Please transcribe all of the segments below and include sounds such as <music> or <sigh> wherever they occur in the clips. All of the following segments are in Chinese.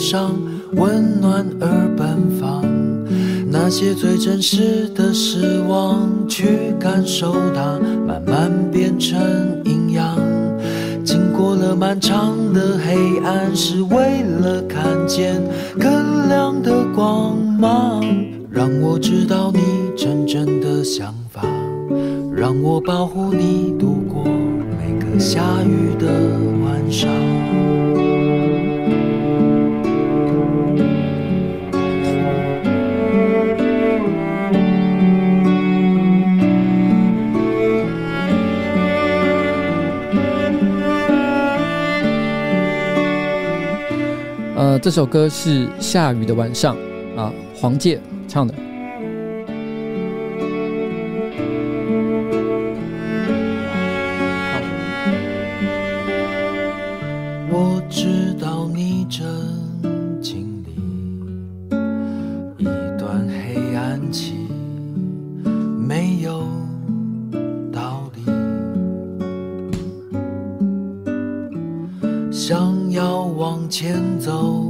上，温暖而奔放。那些最真实的失望，去感受它，慢慢变成营养。经过了漫长的黑暗，是这首歌是《下雨的晚上》啊，黄玠唱的。我知道你正经历一段黑暗期，没有道理，想要往前走，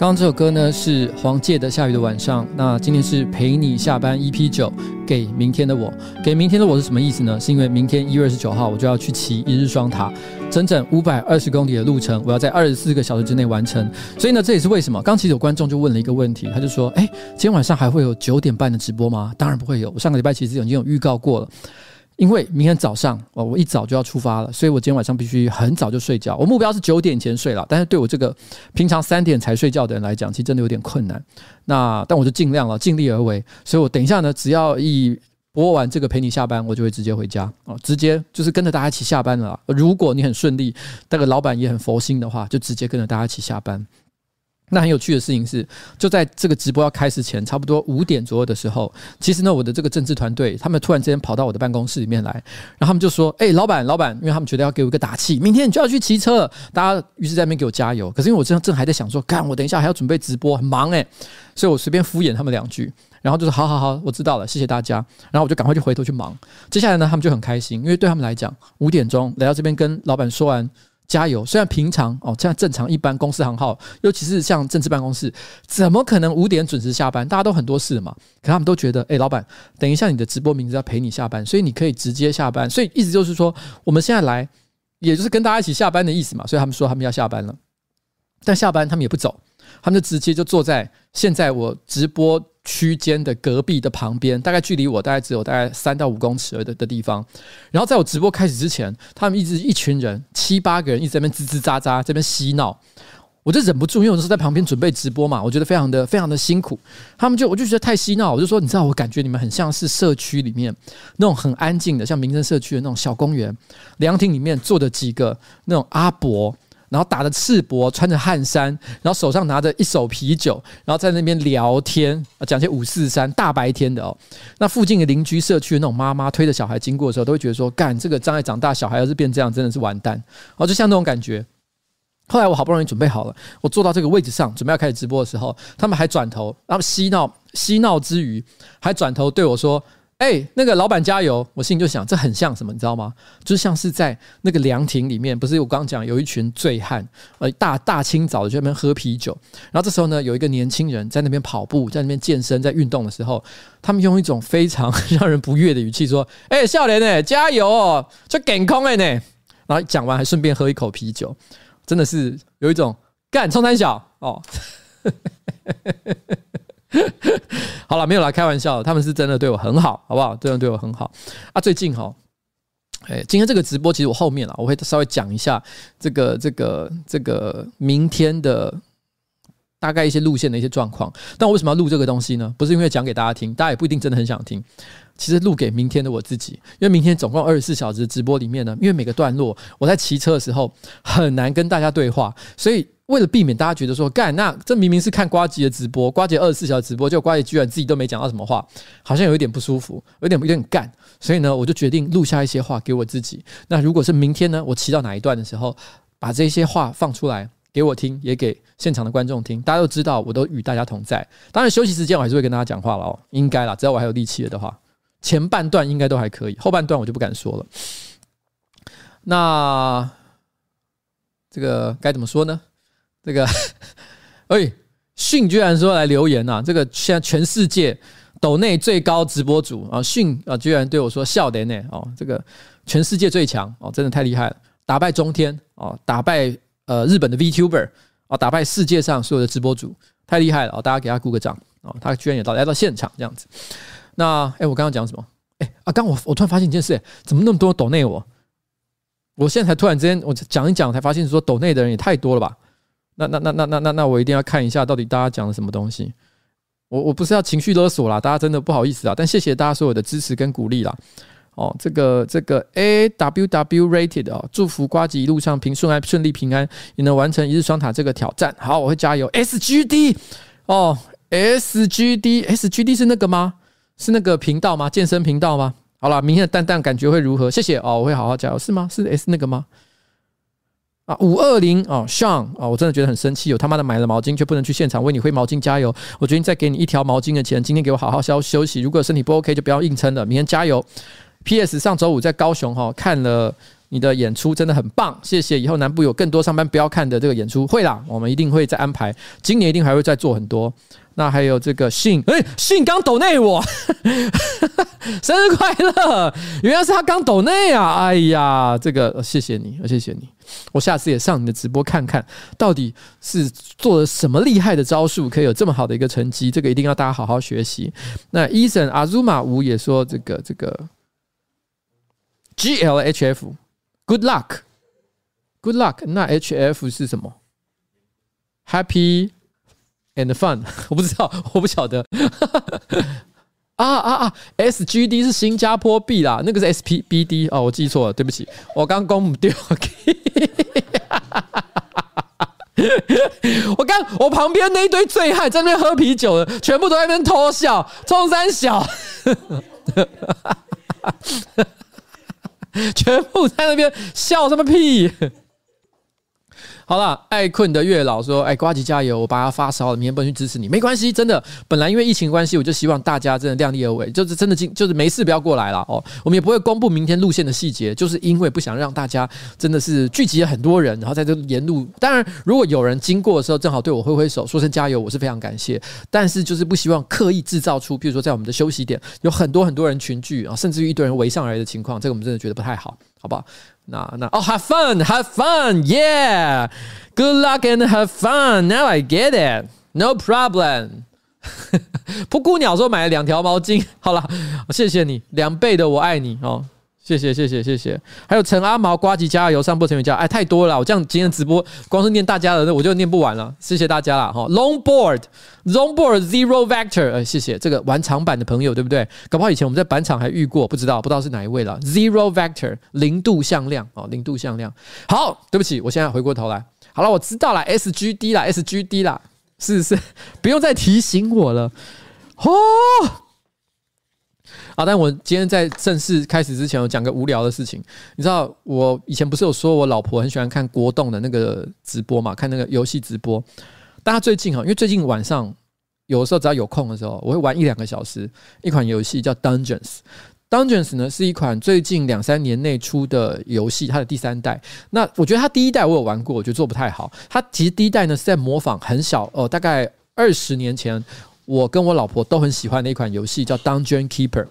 刚刚这首歌呢是黄玠的《下雨的晚上》，那今天是陪你下班 EP 九，给明天的我，给明天的我是什么意思呢？是因为明天一月二十九号我就要去骑一日双塔，整整五百二十公里的路程，我要在二十四个小时之内完成。所以呢，这也是为什么刚其实有观众就问了一个问题，他就说：“哎，今天晚上还会有九点半的直播吗？”当然不会有，我上个礼拜其实已经有预告过了。因为明天早上哦，我一早就要出发了，所以我今天晚上必须很早就睡觉。我目标是九点前睡了，但是对我这个平常三点才睡觉的人来讲，其实真的有点困难。那但我就尽量了，尽力而为。所以我等一下呢，只要一播完这个陪你下班，我就会直接回家哦，直接就是跟着大家一起下班了。如果你很顺利，那个老板也很佛心的话，就直接跟着大家一起下班。那很有趣的事情是，就在这个直播要开始前，差不多五点左右的时候，其实呢，我的这个政治团队他们突然之间跑到我的办公室里面来，然后他们就说：“哎、老板，老板，因为他们觉得要给我一个打气，明天你就要去骑车。”大家于是在那边给我加油。可是因为我正正还在想说，干，我等一下还要准备直播，很忙诶。所以我随便敷衍他们两句，然后就说：“好好好，我知道了，谢谢大家。”然后我就赶快就回头去忙。接下来呢，他们就很开心，因为对他们来讲，五点钟来到这边跟老板说完。加油！虽然平常哦，像正常一般公司行号，尤其是像政治办公室，怎么可能五点准时下班？大家都很多事嘛。可他们都觉得，哎，老板，等一下你的直播名字要陪你下班，所以你可以直接下班。所以意思就是说，我们现在来，也就是跟大家一起下班的意思嘛。所以他们说他们要下班了，但下班他们也不走。他们就直接就坐在现在我直播区间的隔壁的旁边，大概距离我大概只有大概三到五公尺的的地方。然后在我直播开始之前，他们一直一群人七八个人一直在那边吱吱喳喳，在边嬉闹。我就忍不住，因为我是在旁边准备直播嘛，我觉得非常的非常的辛苦。他们就我就觉得太嬉闹，我就说你知道，我感觉你们很像是社区里面那种很安静的，像民生社区的那种小公园凉亭里面坐的几个那种阿伯。然后打着赤膊，穿着汗衫，然后手上拿着一手啤酒，然后在那边聊天，讲些五四三，大白天的哦。那附近的邻居社区的那种妈妈推着小孩经过的时候，都会觉得说：干这个将来长大，小孩要是变这样，真的是完蛋。哦，就像那种感觉。后来我好不容易准备好了，我坐到这个位置上，准备要开始直播的时候，他们还转头，然后嬉闹嬉闹之余，还转头对我说。哎、那个老板加油！我心里就想，这很像什么，你知道吗？就像是在那个凉亭里面，不是我刚刚讲有一群醉汉，呃，大大清早的就在那边喝啤酒。然后这时候呢，有一个年轻人在那边跑步，在那边健身，在运动的时候，他们用一种非常让人不悦的语气说：“哎、欸，少年呢，加油哦，就健康哎呢。”然后讲完还顺便喝一口啤酒，真的是有一种干冲三小哦。<laughs> 好了，没有啦，开玩笑，他们是真的对我很好，好不好？真的对我很好啊。最近哈，哎，今天这个直播其实我后面啊，我会稍微讲一下这个、这个、这个明天的大概一些路线的一些状况。但我为什么要录这个东西呢？不是因为讲给大家听，大家也不一定真的很想听。其实录给明天的我自己，因为明天总共二十四小时直播里面呢，因为每个段落我在骑车的时候很难跟大家对话，所以。为了避免大家觉得说干，那这明明是看瓜吉的直播，瓜吉二十四小时直播，结果瓜吉居然自己都没讲到什么话，好像有一点不舒服，有点有点干，所以呢，我就决定录下一些话给我自己。那如果是明天呢，我骑到哪一段的时候，把这些话放出来给我听，也给现场的观众听，大家都知道我都与大家同在。当然休息时间我还是会跟大家讲话了哦，应该啦，只要我还有力气了的话，前半段应该都还可以，后半段我就不敢说了。那这个该怎么说呢？这个，<laughs> 哎，迅居然说来留言呐、啊！这个现在全世界抖内最高直播主啊，迅啊，居然对我说笑点呢哦，这个全世界最强哦，真的太厉害了，打败中天哦，打败呃日本的 VTuber 哦，打败世界上所有的直播主，太厉害了哦！大家给他鼓个掌哦，他居然也到来到现场这样子。那哎，我刚刚讲什么？哎啊，刚我我突然发现一件事，怎么那么多抖内我？我现在才突然之间我讲一讲，才发现说抖内的人也太多了吧？那那那那那那那我一定要看一下到底大家讲了什么东西。我我不是要情绪勒索啦，大家真的不好意思啊。但谢谢大家所有的支持跟鼓励啦。哦，这个这个 A W W Rated 哦，祝福瓜吉一路上平顺安顺利平安，也能完成一日双塔这个挑战。好，我会加油。S G D 哦，S G D S G D 是那个吗？是那个频道吗？健身频道吗？好了，明天的蛋蛋感觉会如何？谢谢哦，我会好好加油。是吗？是 S 那个吗？啊，五二零啊，Sean 啊，我真的觉得很生气，我他妈的买了毛巾却不能去现场为你挥毛巾加油。我决定再给你一条毛巾的钱，今天给我好好休休息。如果身体不 OK，就不要硬撑了，明天加油。P.S. 上周五在高雄哈看了你的演出，真的很棒，谢谢。以后南部有更多上班不要看的这个演出，会啦，我们一定会再安排，今年一定还会再做很多。那还有这个信，哎，信刚抖内我，<laughs> 生日快乐！原来是他刚抖内啊！哎呀，这个谢谢你，谢谢你。我下次也上你的直播看看，到底是做了什么厉害的招数，可以有这么好的一个成绩。这个一定要大家好好学习。那伊森阿祖玛吴也说这个这个 GLHF，Good luck，Good luck。那 HF 是什么？Happy。And fun，<laughs> 我不知道，我不晓得。啊啊啊！SGD 是新加坡币啦，那个是 SPBD 哦，我记错了，对不起，我刚公母掉。<laughs> 我刚我旁边那一堆醉汉在那边喝啤酒的，全部都在那边偷笑，冲三小，全部在那边笑什么屁？好了，爱困的月老说：“哎，瓜吉加油！我爸要发烧了，明天不能去支持你，没关系，真的。本来因为疫情关系，我就希望大家真的量力而为，就是真的进，就是没事不要过来了哦。我们也不会公布明天路线的细节，就是因为不想让大家真的是聚集了很多人，然后在这沿路。当然，如果有人经过的时候正好对我挥挥手，说声加油，我是非常感谢。但是就是不希望刻意制造出，比如说在我们的休息点有很多很多人群聚啊，甚至于一堆人围上来的情况，这个我们真的觉得不太好，好不好？那那哦，have fun，have fun，yeah，good luck and have fun。Now I get it，no problem。蒲公鸟说买了两条毛巾，好了，谢谢你，两倍的我爱你哦。谢谢谢谢谢谢，还有陈阿毛、瓜吉加油、上播成员加，哎，太多了，我这样今天直播光是念大家的，我就念不完了。谢谢大家了哈。Longboard，Longboard Zero Vector，哎，谢谢这个玩长板的朋友，对不对？搞不好以前我们在板场还遇过，不知道不知道是哪一位了。Zero Vector 零度向量哦，零度向量。好，对不起，我现在回过头来，好了，我知道了，SGD 啦，SGD 啦，是是，不用再提醒我了。哦。好，但我今天在正式开始之前，我讲个无聊的事情。你知道，我以前不是有说我老婆很喜欢看国动的那个直播嘛？看那个游戏直播。但她最近哈，因为最近晚上有的时候只要有空的时候，我会玩一两个小时一款游戏，叫 Dungeons。Dungeons 呢是一款最近两三年内出的游戏，它的第三代。那我觉得它第一代我有玩过，我觉得做不太好。它其实第一代呢是在模仿很小哦，大概二十年前。我跟我老婆都很喜欢的一款游戏叫《Dungeon Keeper》，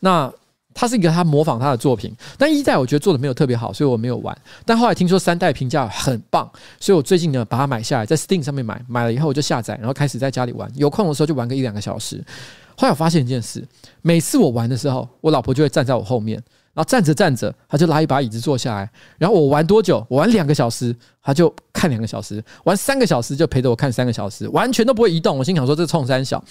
那它是一个他模仿他的作品，但一代我觉得做的没有特别好，所以我没有玩。但后来听说三代评价很棒，所以我最近呢把它买下来，在 Steam 上面买，买了以后我就下载，然后开始在家里玩，有空的时候就玩个一两个小时。后来我发现一件事，每次我玩的时候，我老婆就会站在我后面。然后站着站着，她就拉一把椅子坐下来。然后我玩多久？我玩两个小时，他就看两个小时；玩三个小时，就陪着我看三个小时，完全都不会移动。我心想说，这冲三小。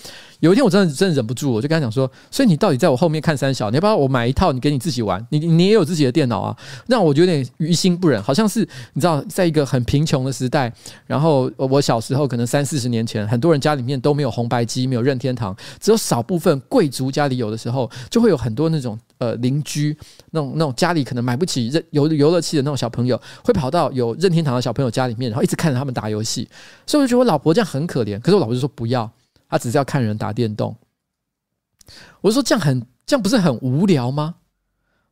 有一天我真的真的忍不住，我就跟他讲说：所以你到底在我后面看三小？你要不要我买一套，你给你自己玩？你你也有自己的电脑啊？让我有点于心不忍。好像是你知道，在一个很贫穷的时代，然后我小时候可能三四十年前，很多人家里面都没有红白机，没有任天堂，只有少部分贵族家里有的时候，就会有很多那种。呃，邻居那种那种家里可能买不起任游游乐器的那种小朋友，会跑到有任天堂的小朋友家里面，然后一直看着他们打游戏。所以我就觉得我老婆这样很可怜。可是我老婆就说不要，她只是要看人打电动。我就说这样很这样不是很无聊吗？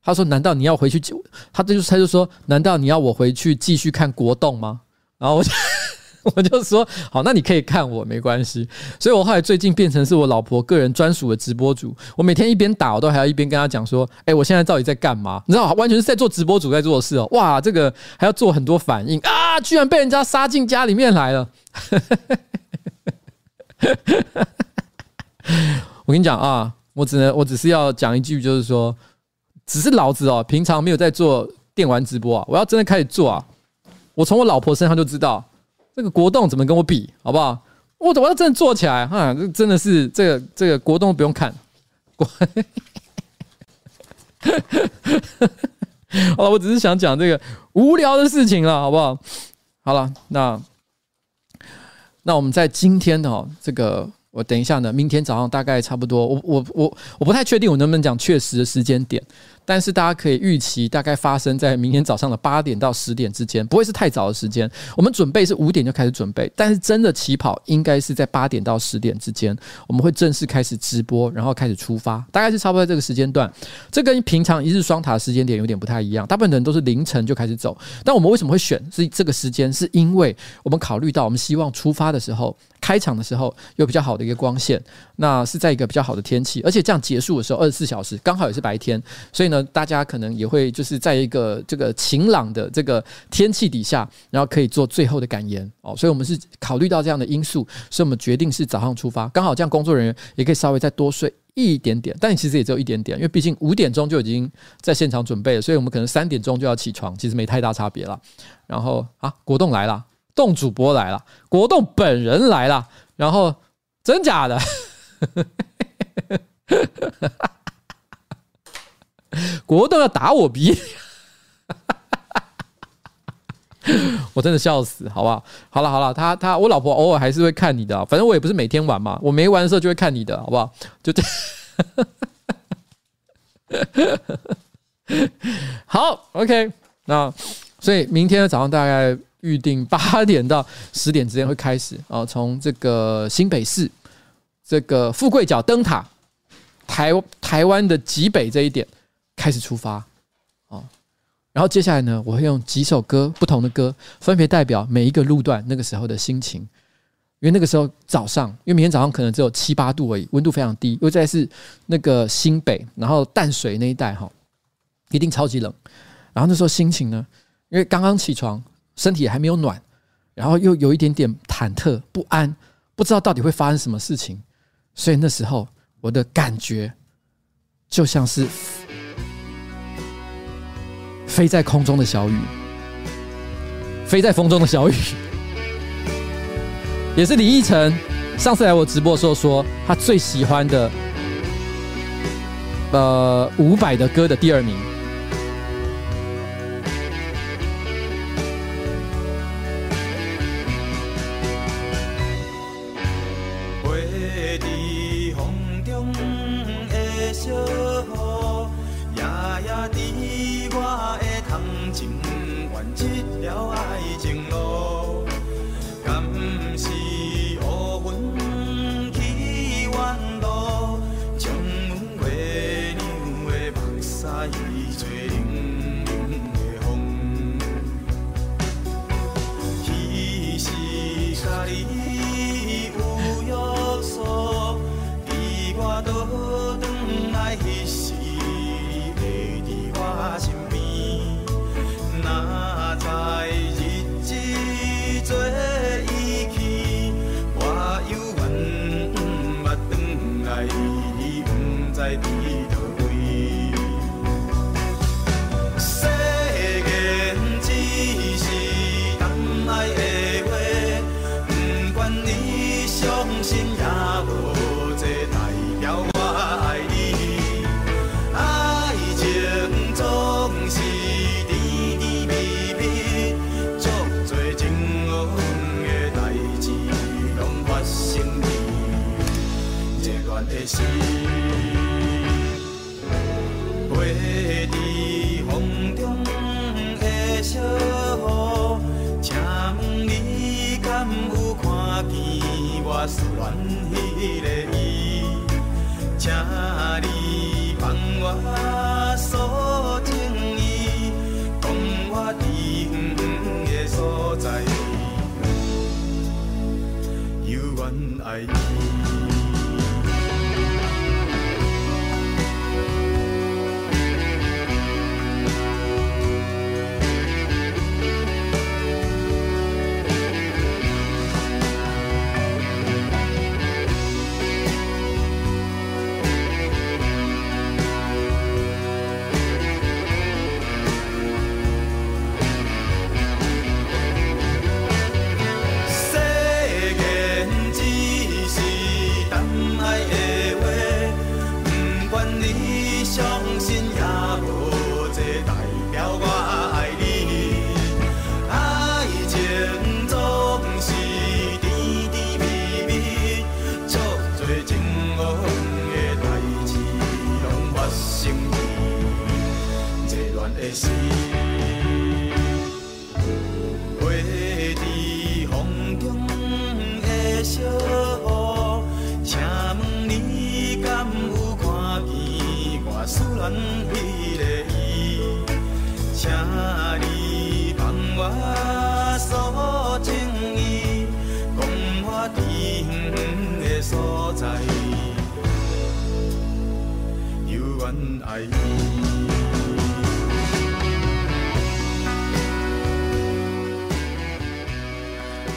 她说难道你要回去？她就她就说难道你要我回去继续看国栋吗？然后我就。<laughs> 我就说好，那你可以看我没关系。所以我后来最近变成是我老婆个人专属的直播主。我每天一边打，我都还要一边跟她讲说：“哎，我现在到底在干嘛？”你知道，完全是在做直播主在做的事哦。哇，这个还要做很多反应啊！居然被人家杀进家里面来了。<laughs> 我跟你讲啊，我只能我只是要讲一句，就是说，只是老子哦，平常没有在做电玩直播啊。我要真的开始做啊，我从我老婆身上就知道。这个国栋怎么跟我比，好不好？我我要真的做起来哈，这真的是这个这个国栋不用看，国 <laughs> 好了，我只是想讲这个无聊的事情了，好不好？好了，那那我们在今天的哦，这个我等一下呢，明天早上大概差不多，我我我我不太确定我能不能讲确实的时间点。但是大家可以预期，大概发生在明天早上的八点到十点之间，不会是太早的时间。我们准备是五点就开始准备，但是真的起跑应该是在八点到十点之间，我们会正式开始直播，然后开始出发，大概是差不多在这个时间段。这跟平常一日双塔的时间点有点不太一样，大部分人都是凌晨就开始走，但我们为什么会选是这个时间？是因为我们考虑到我们希望出发的时候。开场的时候有比较好的一个光线，那是在一个比较好的天气，而且这样结束的时候二十四小时刚好也是白天，所以呢，大家可能也会就是在一个这个晴朗的这个天气底下，然后可以做最后的感言哦。所以我们是考虑到这样的因素，所以我们决定是早上出发，刚好这样工作人员也可以稍微再多睡一点点，但其实也只有一点点，因为毕竟五点钟就已经在现场准备了，所以我们可能三点钟就要起床，其实没太大差别了。然后啊，果冻来了。动主播来了，国栋本人来了，然后真假的，<laughs> 国栋要打我鼻，<laughs> 我真的笑死，好不好？好了好了，他他我老婆偶尔还是会看你的，反正我也不是每天玩嘛，我没玩的时候就会看你的，好不好？就这，<laughs> 好，OK，那所以明天早上大概。预定八点到十点之间会开始啊，从这个新北市这个富贵角灯塔台台湾的极北这一点开始出发啊，然后接下来呢，我会用几首歌不同的歌，分别代表每一个路段那个时候的心情。因为那个时候早上，因为明天早上可能只有七八度而已，温度非常低。又再是那个新北，然后淡水那一带哈，一定超级冷。然后那时候心情呢，因为刚刚起床，身体还没有暖，然后又有一点点忐忑不安，不知道到底会发生什么事情。所以那时候我的感觉就像是飞在空中的小雨，飞在风中的小雨。<laughs> 也是李义成上次来我直播的时候说，他最喜欢的呃伍佰的歌的第二名。伫风中的小雨，请问你敢有看见我思恋迄个伊？请你。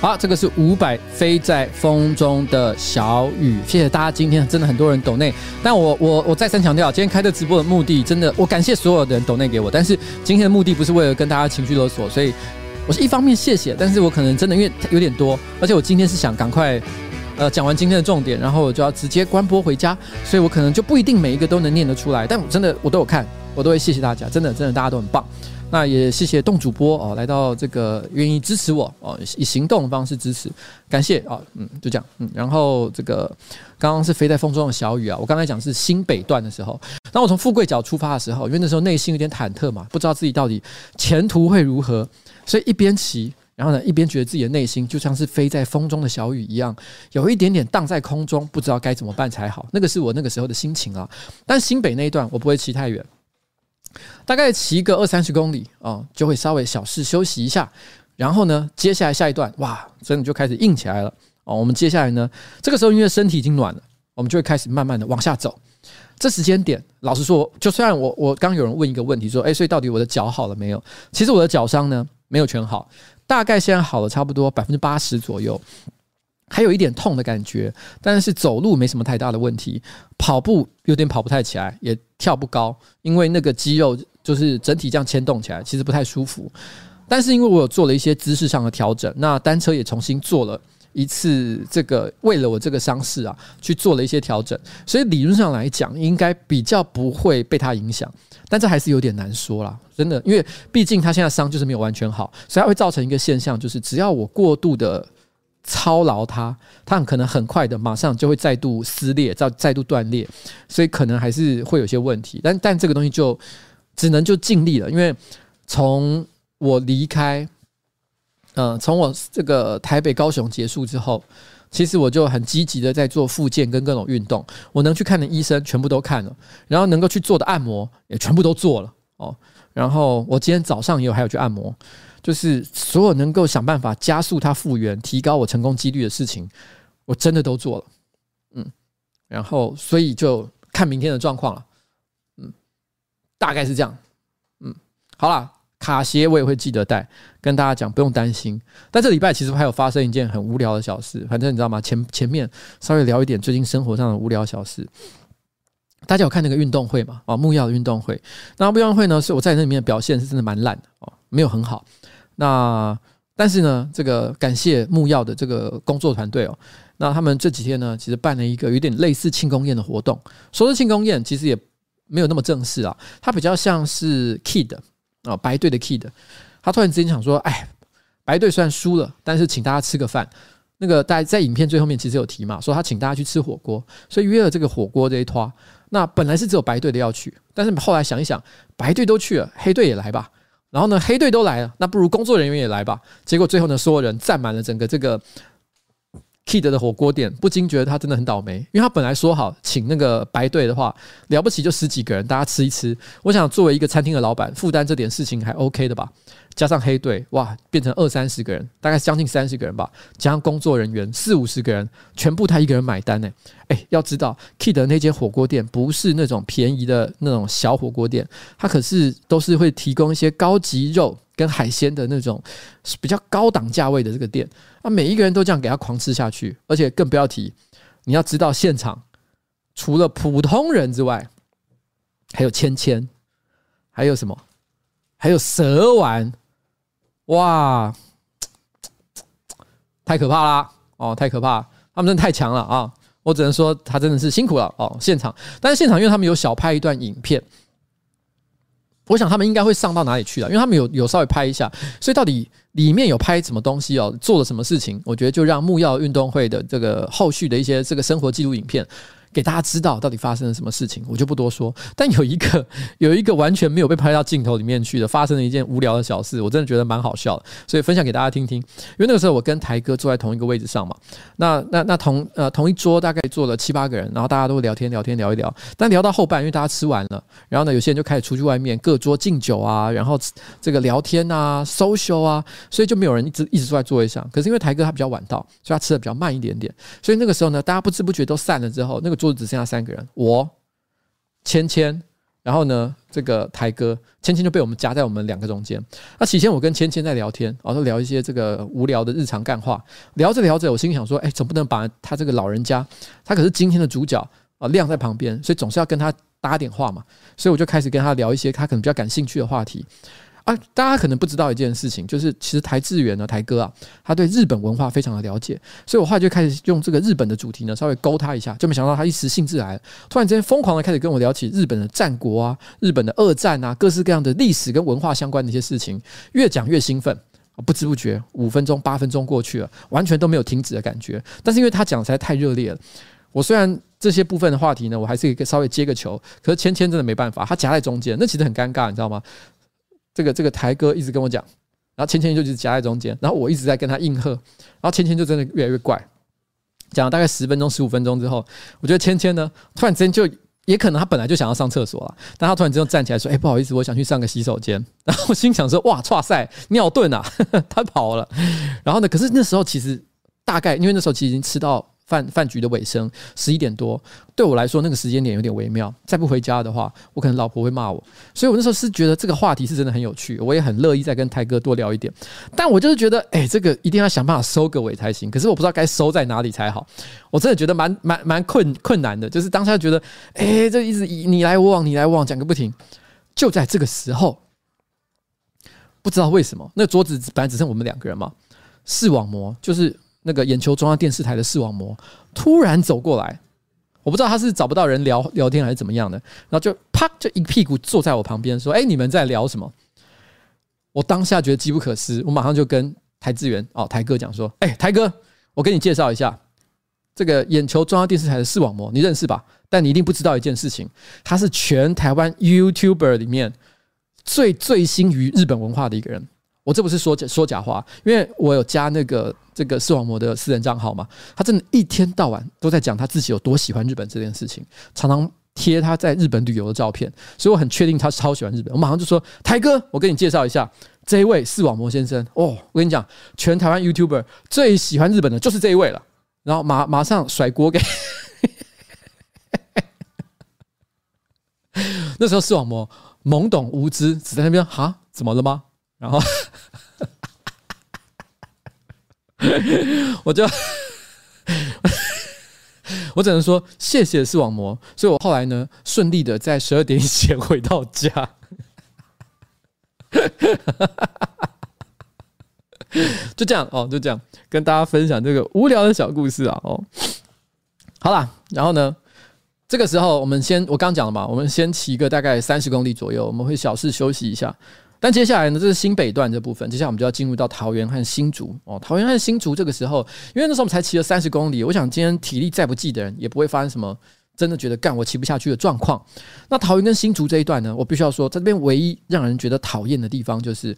好，这个是五百飞在风中的小雨，谢谢大家，今天真的很多人抖内，但我我我再三强调，今天开这直播的目的，真的我感谢所有的人抖内给我，但是今天的目的不是为了跟大家情绪勒索，所以我是一方面谢谢，但是我可能真的因为有点多，而且我今天是想赶快呃讲完今天的重点，然后我就要直接关播回家，所以我可能就不一定每一个都能念得出来，但我真的我都有看，我都会谢谢大家，真的真的大家都很棒。那也谢谢动主播哦，来到这个愿意支持我哦，以行动的方式支持，感谢啊，嗯，就这样，嗯，然后这个刚刚是飞在风中的小雨啊，我刚才讲是新北段的时候，当我从富贵角出发的时候，因为那时候内心有点忐忑嘛，不知道自己到底前途会如何，所以一边骑然后呢，一边觉得自己的内心就像是飞在风中的小雨一样，有一点点荡在空中，不知道该怎么办才好。那个是我那个时候的心情啊。但新北那一段我不会骑太远，大概骑个二三十公里啊，就会稍微小事休息一下。然后呢，接下来下一段哇，真的就开始硬起来了哦。我们接下来呢，这个时候因为身体已经暖了，我们就会开始慢慢的往下走。这时间点，老实说，就虽然我我刚有人问一个问题说，哎，所以到底我的脚好了没有？其实我的脚伤呢，没有全好，大概现在好了差不多百分之八十左右，还有一点痛的感觉，但是走路没什么太大的问题，跑步有点跑不太起来，也跳不高，因为那个肌肉就是整体这样牵动起来，其实不太舒服。但是因为我有做了一些姿势上的调整，那单车也重新做了一次，这个为了我这个伤势啊，去做了一些调整，所以理论上来讲，应该比较不会被它影响。但这还是有点难说啦，真的，因为毕竟他现在伤就是没有完全好，所以它会造成一个现象，就是只要我过度的操劳它，它很可能很快的马上就会再度撕裂，再再度断裂，所以可能还是会有些问题。但但这个东西就只能就尽力了，因为从我离开，嗯，从我这个台北、高雄结束之后，其实我就很积极的在做复健跟各种运动。我能去看的医生全部都看了，然后能够去做的按摩也全部都做了哦。然后我今天早上也有还有去按摩，就是所有能够想办法加速它复原、提高我成功几率的事情，我真的都做了。嗯，然后所以就看明天的状况了。嗯，大概是这样。嗯，好啦。卡鞋我也会记得带，跟大家讲不用担心。但这礼拜其实还有发生一件很无聊的小事，反正你知道吗？前前面稍微聊一点最近生活上的无聊小事。大家有看那个运动会嘛？啊，木曜的运动会。那木曜会呢，是我在那里面的表现是真的蛮烂的哦，没有很好。那但是呢，这个感谢木曜的这个工作团队哦。那他们这几天呢，其实办了一个有点类似庆功宴的活动。说是庆功宴，其实也没有那么正式啊，它比较像是 Kid。啊，白队的 Kid，他突然之间想说：“哎，白队虽然输了，但是请大家吃个饭。那个大家在影片最后面其实有提嘛，说他请大家去吃火锅，所以约了这个火锅这一摊。那本来是只有白队的要去，但是后来想一想，白队都去了，黑队也来吧。然后呢，黑队都来了，那不如工作人员也来吧。结果最后呢，所有人占满了整个这个。” Kid 的火锅店，不禁觉得他真的很倒霉，因为他本来说好请那个白队的话，了不起就十几个人，大家吃一吃。我想作为一个餐厅的老板，负担这点事情还 OK 的吧？加上黑队，哇，变成二三十个人，大概将近三十个人吧，加上工作人员四五十个人，全部他一个人买单呢。哎，要知道，Kid 的那间火锅店不是那种便宜的那种小火锅店，它可是都是会提供一些高级肉跟海鲜的那种比较高档价位的这个店。啊，每一个人都这样给他狂吃下去，而且更不要提，你要知道现场除了普通人之外，还有芊芊，还有什么？还有蛇丸。哇，太可怕啦！哦，太可怕，他们真的太强了啊！我只能说他真的是辛苦了哦。现场，但是现场因为他们有小拍一段影片，我想他们应该会上到哪里去了，因为他们有有稍微拍一下，所以到底里面有拍什么东西哦，做了什么事情？我觉得就让木曜运动会的这个后续的一些这个生活记录影片。给大家知道到底发生了什么事情，我就不多说。但有一个 <laughs> 有一个完全没有被拍到镜头里面去的，发生了一件无聊的小事，我真的觉得蛮好笑的，所以分享给大家听听。因为那个时候我跟台哥坐在同一个位置上嘛，那那那同呃同一桌大概坐了七八个人，然后大家都聊天聊天聊一聊。但聊到后半，因为大家吃完了，然后呢有些人就开始出去外面各桌敬酒啊，然后这个聊天啊，social 啊，所以就没有人一直一直坐在座位上。可是因为台哥他比较晚到，所以他吃的比较慢一点点，所以那个时候呢，大家不知不觉都散了之后，那个桌。桌子只剩下三个人，我、芊芊，然后呢，这个台哥，芊芊就被我们夹在我们两个中间。那起先我跟芊芊在聊天，然后聊一些这个无聊的日常干话，聊着聊着，我心想说，哎，总不能把他这个老人家，他可是今天的主角啊，晾在旁边，所以总是要跟他搭点话嘛。所以我就开始跟他聊一些他可能比较感兴趣的话题。啊，大家可能不知道一件事情，就是其实台志远呢，台哥啊，他对日本文化非常的了解，所以我后来就开始用这个日本的主题呢，稍微勾他一下，就没想到他一时兴致来了，突然之间疯狂的开始跟我聊起日本的战国啊、日本的二战啊，各式各样的历史跟文化相关的一些事情，越讲越兴奋，不知不觉五分钟、八分钟过去了，完全都没有停止的感觉。但是因为他讲实在太热烈了，我虽然这些部分的话题呢，我还是可以稍微接个球，可是芊芊真的没办法，他夹在中间，那其实很尴尬，你知道吗？这个这个台哥一直跟我讲，然后芊芊就一直夹在中间，然后我一直在跟他应和，然后芊芊就真的越来越怪。讲了大概十分钟、十五分钟之后，我觉得芊芊呢，突然之间就也可能他本来就想要上厕所了，但他突然之间站起来说：“哎、不好意思，我想去上个洗手间。<laughs> ”然后我心想说：“哇，哇塞，尿遁啊！” <laughs> 他跑了。然后呢，可是那时候其实大概因为那时候其实已经吃到。饭饭局的尾声，十一点多，对我来说那个时间点有点微妙。再不回家的话，我可能老婆会骂我。所以我那时候是觉得这个话题是真的很有趣，我也很乐意再跟台哥多聊一点。但我就是觉得，哎，这个一定要想办法收个尾才行。可是我不知道该收在哪里才好。我真的觉得蛮蛮蛮困困难的，就是当下觉得，哎，这一直你来我往，你来我往，讲个不停。就在这个时候，不知道为什么，那桌子本来只剩我们两个人嘛，视网膜就是。那个眼球中央电视台的视网膜突然走过来，我不知道他是找不到人聊聊天还是怎么样的，然后就啪就一屁股坐在我旁边说：“哎，你们在聊什么？”我当下觉得机不可失，我马上就跟台资源哦台哥讲说：“哎，台哥，我给你介绍一下这个眼球中央电视台的视网膜，你认识吧？但你一定不知道一件事情，他是全台湾 YouTuber 里面最醉心于日本文化的一个人。”我这不是说假说假话，因为我有加那个这个视网膜的私人账号嘛，他真的一天到晚都在讲他自己有多喜欢日本这件事情，常常贴他在日本旅游的照片，所以我很确定他超喜欢日本。我马上就说：“台哥，我给你介绍一下这一位视网膜先生哦，我跟你讲，全台湾 YouTuber 最喜欢日本的就是这一位了。”然后马马上甩锅给 <laughs> 那时候视网膜懵懂无知，只在那边哈，怎么了吗？然后，<laughs> 我就 <laughs> 我只能说谢谢视网膜，所以我后来呢顺利的在十二点以前回到家，就这样哦，就这样跟大家分享这个无聊的小故事啊哦，好啦，然后呢，这个时候我们先我刚讲了嘛，我们先骑个大概三十公里左右，我们会小试休息一下。但接下来呢，这是新北段这部分。接下来我们就要进入到桃园和新竹哦。桃园和新竹这个时候，因为那时候我们才骑了三十公里，我想今天体力再不济的人，也不会发生什么真的觉得干我骑不下去的状况。那桃园跟新竹这一段呢，我必须要说，在这边唯一让人觉得讨厌的地方就是。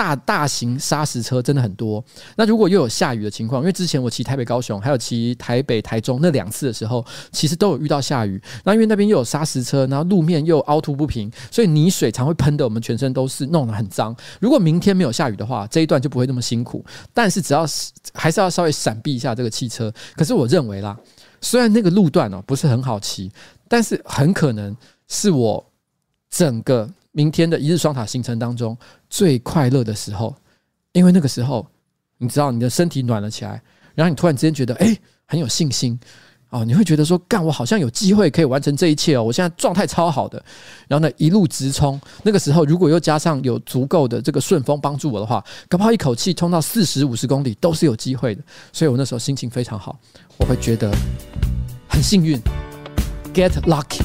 大大型砂石车真的很多。那如果又有下雨的情况，因为之前我骑台北、高雄，还有骑台北、台中那两次的时候，其实都有遇到下雨。那因为那边又有砂石车，然后路面又凹凸不平，所以泥水常会喷得我们全身都是，弄得很脏。如果明天没有下雨的话，这一段就不会那么辛苦。但是只要还是要稍微闪避一下这个汽车。可是我认为啦，虽然那个路段哦不是很好骑，但是很可能是我整个。明天的一日双塔行程当中最快乐的时候，因为那个时候，你知道你的身体暖了起来，然后你突然之间觉得哎很有信心哦，你会觉得说干我好像有机会可以完成这一切哦，我现在状态超好的，然后呢一路直冲，那个时候如果又加上有足够的这个顺风帮助我的话，搞不好一口气冲到四十五十公里都是有机会的，所以我那时候心情非常好，我会觉得很幸运，get lucky。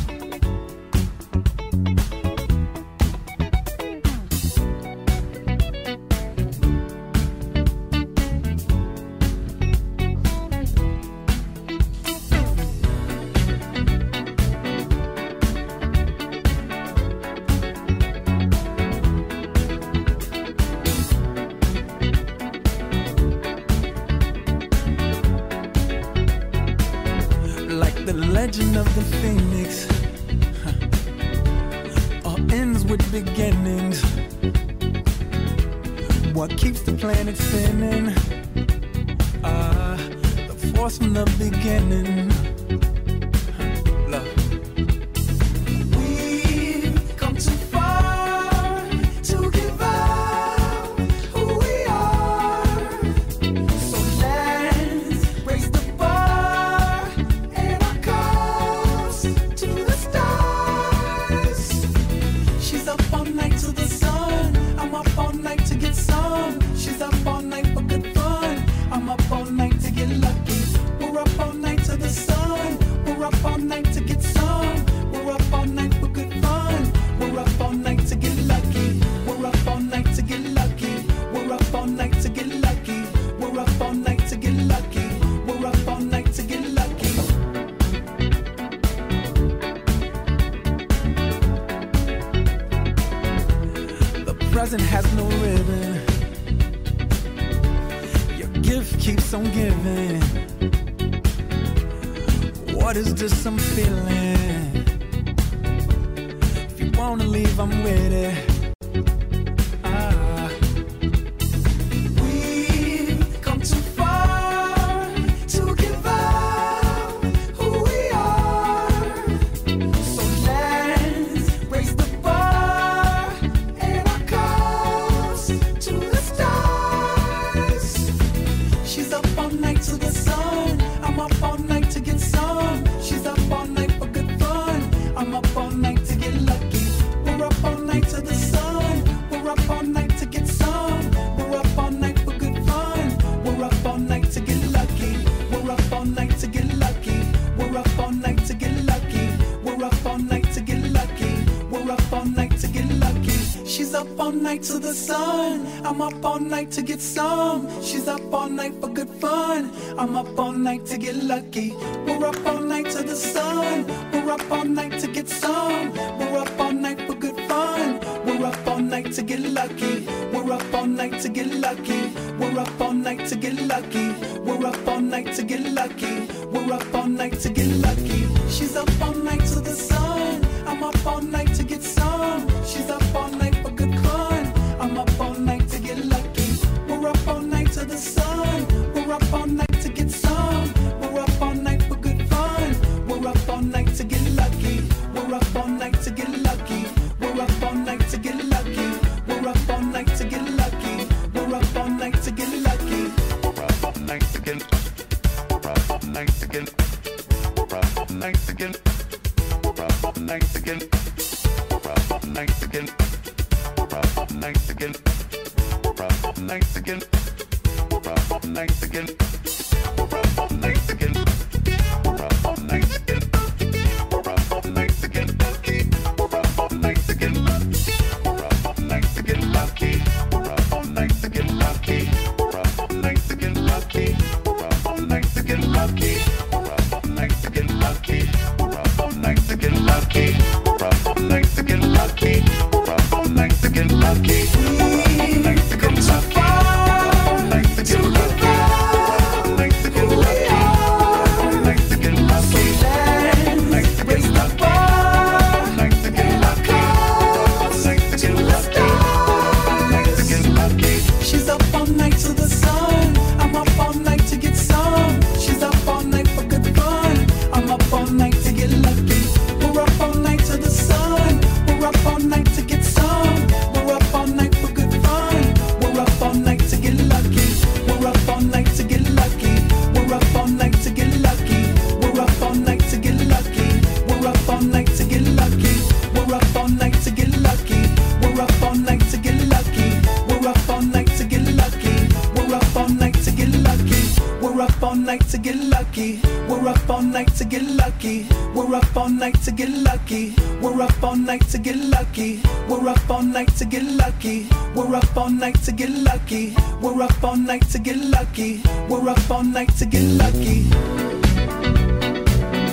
I'm up all night to get some. She's up all night for good fun. I'm up all night to get lucky.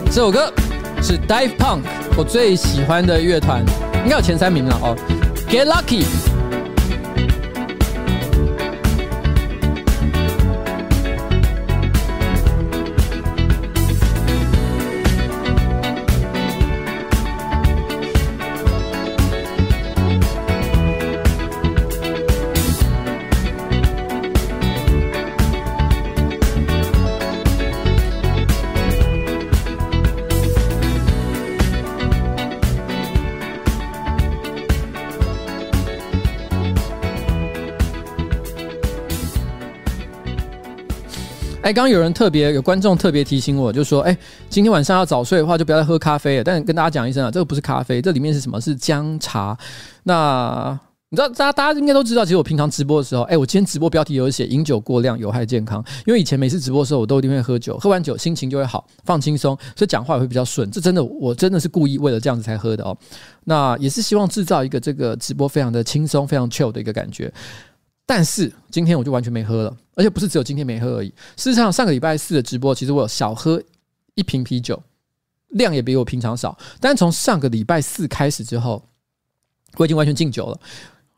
这首歌是 Dive Punk，我最喜欢的乐团，应该有前三名了哦。Get Lucky。刚有人特别有观众特别提醒我，就说：“哎，今天晚上要早睡的话，就不要再喝咖啡了。”但跟大家讲一声啊，这个不是咖啡，这里面是什么？是姜茶。那你知道，大家大家应该都知道，其实我平常直播的时候，哎，我今天直播标题有写“饮酒过量有害健康”，因为以前每次直播的时候，我都一定会喝酒，喝完酒心情就会好，放轻松，所以讲话也会比较顺。这真的，我真的是故意为了这样子才喝的哦。那也是希望制造一个这个直播非常的轻松、非常 chill 的一个感觉。但是今天我就完全没喝了，而且不是只有今天没喝而已。事实上，上个礼拜四的直播，其实我有小喝一瓶啤酒，量也比我平常少。但从上个礼拜四开始之后，我已经完全禁酒了。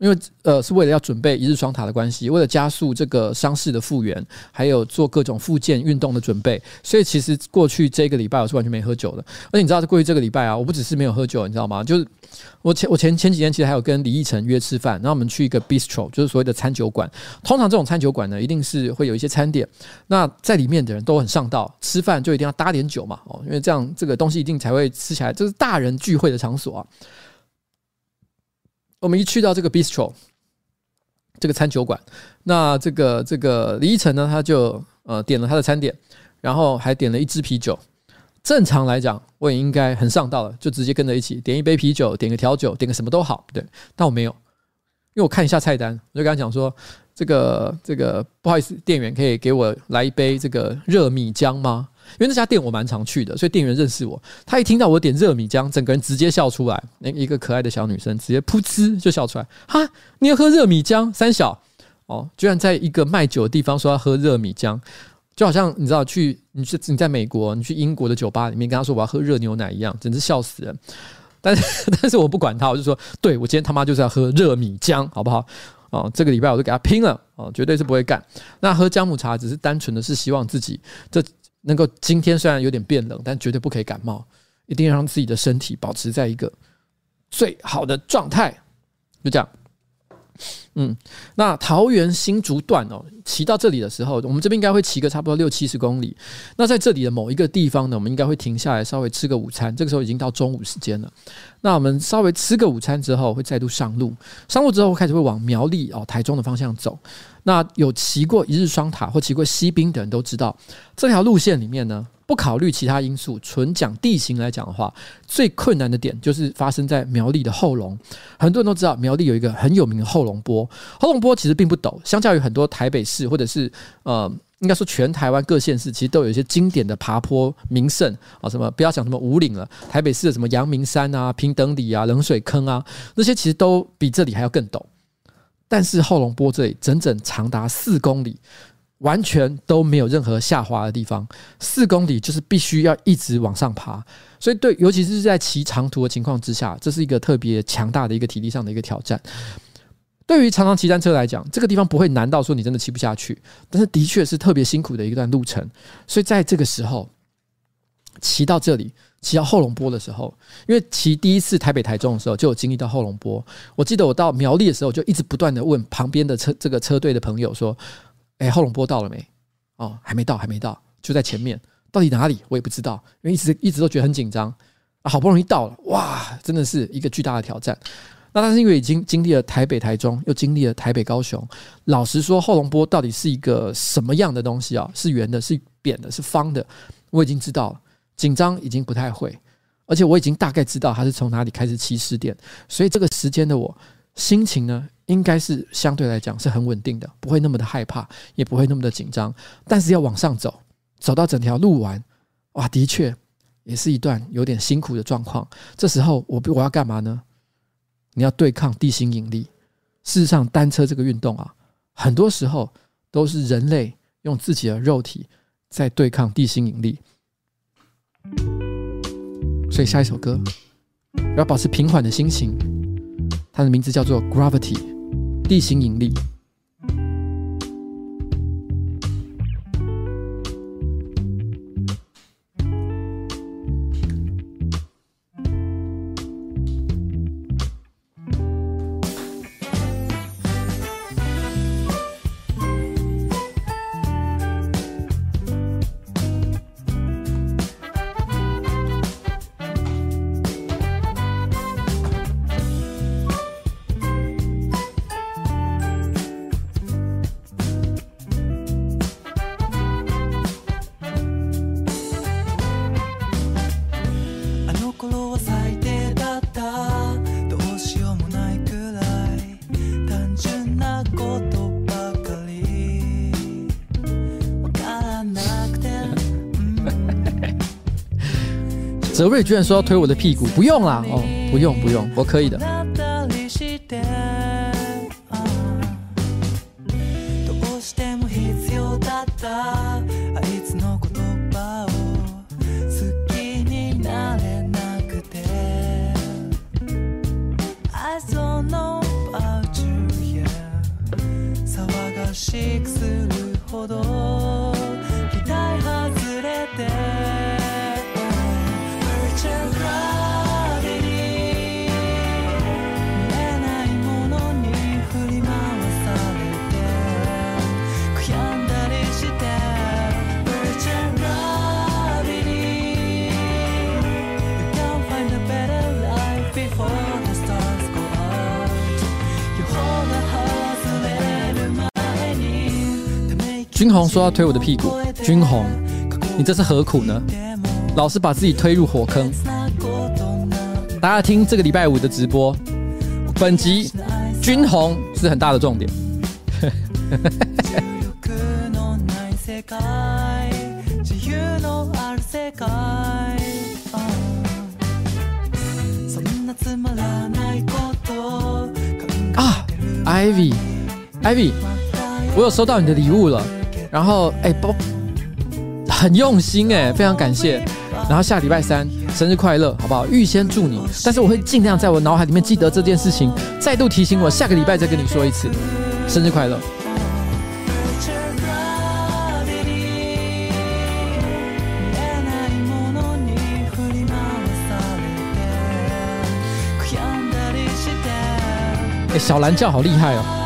因为呃是为了要准备一日双塔的关系，为了加速这个伤势的复原，还有做各种复健运动的准备，所以其实过去这个礼拜我是完全没喝酒的。而且你知道，过去这个礼拜啊，我不只是没有喝酒，你知道吗？就是我前我前前几天其实还有跟李奕晨约吃饭，然后我们去一个 bistro，就是所谓的餐酒馆。通常这种餐酒馆呢，一定是会有一些餐点，那在里面的人都很上道，吃饭就一定要搭点酒嘛，哦，因为这样这个东西一定才会吃起来，这是大人聚会的场所啊。我们一去到这个 bistro，这个餐酒馆，那这个这个李依晨呢，他就呃点了他的餐点，然后还点了一支啤酒。正常来讲，我也应该很上道了，就直接跟着一起点一杯啤酒，点个调酒，点个什么都好，对。但我没有，因为我看一下菜单，我就跟他讲说，这个这个不好意思，店员可以给我来一杯这个热米浆吗？因为那家店我蛮常去的，所以店员认识我。他一听到我点热米浆，整个人直接笑出来。那一个可爱的小女生直接噗嗤就笑出来。哈，你要喝热米浆？三小哦，居然在一个卖酒的地方说要喝热米浆，就好像你知道去你去你在美国，你去英国的酒吧里面跟他说我要喝热牛奶一样，简直笑死人。但是 <laughs> 但是我不管他，我就说，对，我今天他妈就是要喝热米浆，好不好？哦，这个礼拜我就给他拼了哦，绝对是不会干。那喝姜母茶只是单纯的是希望自己这。能够今天虽然有点变冷，但绝对不可以感冒，一定要让自己的身体保持在一个最好的状态。就这样，嗯，那桃园新竹段哦，骑到这里的时候，我们这边应该会骑个差不多六七十公里。那在这里的某一个地方呢，我们应该会停下来稍微吃个午餐。这个时候已经到中午时间了。那我们稍微吃个午餐之后，会再度上路。上路之后开始会往苗栗哦、台中的方向走。那有骑过一日双塔或骑过西滨的人都知道，这条路线里面呢，不考虑其他因素，纯讲地形来讲的话，最困难的点就是发生在苗栗的后龙。很多人都知道，苗栗有一个很有名的后龙坡。后龙坡其实并不陡，相较于很多台北市或者是呃，应该说全台湾各县市，其实都有一些经典的爬坡名胜啊，什么不要讲什么五岭了，台北市的什么阳明山啊、平等里啊、冷水坑啊，那些其实都比这里还要更陡。但是后龙坡这里整整长达四公里，完全都没有任何下滑的地方。四公里就是必须要一直往上爬，所以对，尤其是在骑长途的情况之下，这是一个特别强大的一个体力上的一个挑战。对于常常骑单车来讲，这个地方不会难到说你真的骑不下去，但是的确是特别辛苦的一段路程。所以在这个时候，骑到这里。骑到后龙坡的时候，因为骑第一次台北台中的时候就有经历到后龙坡。我记得我到苗栗的时候，就一直不断的问旁边的车这个车队的朋友说：“哎，后龙波到了没？哦，还没到，还没到，就在前面，到底哪里？我也不知道，因为一直一直都觉得很紧张啊。好不容易到了，哇，真的是一个巨大的挑战。那但是因为已经经历了台北台中，又经历了台北高雄，老实说，后龙波到底是一个什么样的东西啊？是圆的，是扁的，是方的？我已经知道了。”紧张已经不太会，而且我已经大概知道他是从哪里开始起始点，所以这个时间的我心情呢，应该是相对来讲是很稳定的，不会那么的害怕，也不会那么的紧张。但是要往上走，走到整条路完，哇，的确也是一段有点辛苦的状况。这时候我我要干嘛呢？你要对抗地心引力。事实上，单车这个运动啊，很多时候都是人类用自己的肉体在对抗地心引力。所以下一首歌，要保持平缓的心情。它的名字叫做《Gravity》，地心引力。瑞居然说要推我的屁股，不用啦，哦，不用不用，我可以的。君鸿说要推我的屁股，君鸿，你这是何苦呢？老是把自己推入火坑。大家听这个礼拜五的直播，本集君鸿是很大的重点。<laughs> 啊，Ivy，Ivy，我有收到你的礼物了。然后，哎，不，很用心哎，非常感谢。然后下礼拜三生日快乐，好不好？预先祝你。但是我会尽量在我脑海里面记得这件事情，再度提醒我，下个礼拜再跟你说一次，生日快乐。哎，小蓝叫好厉害哦。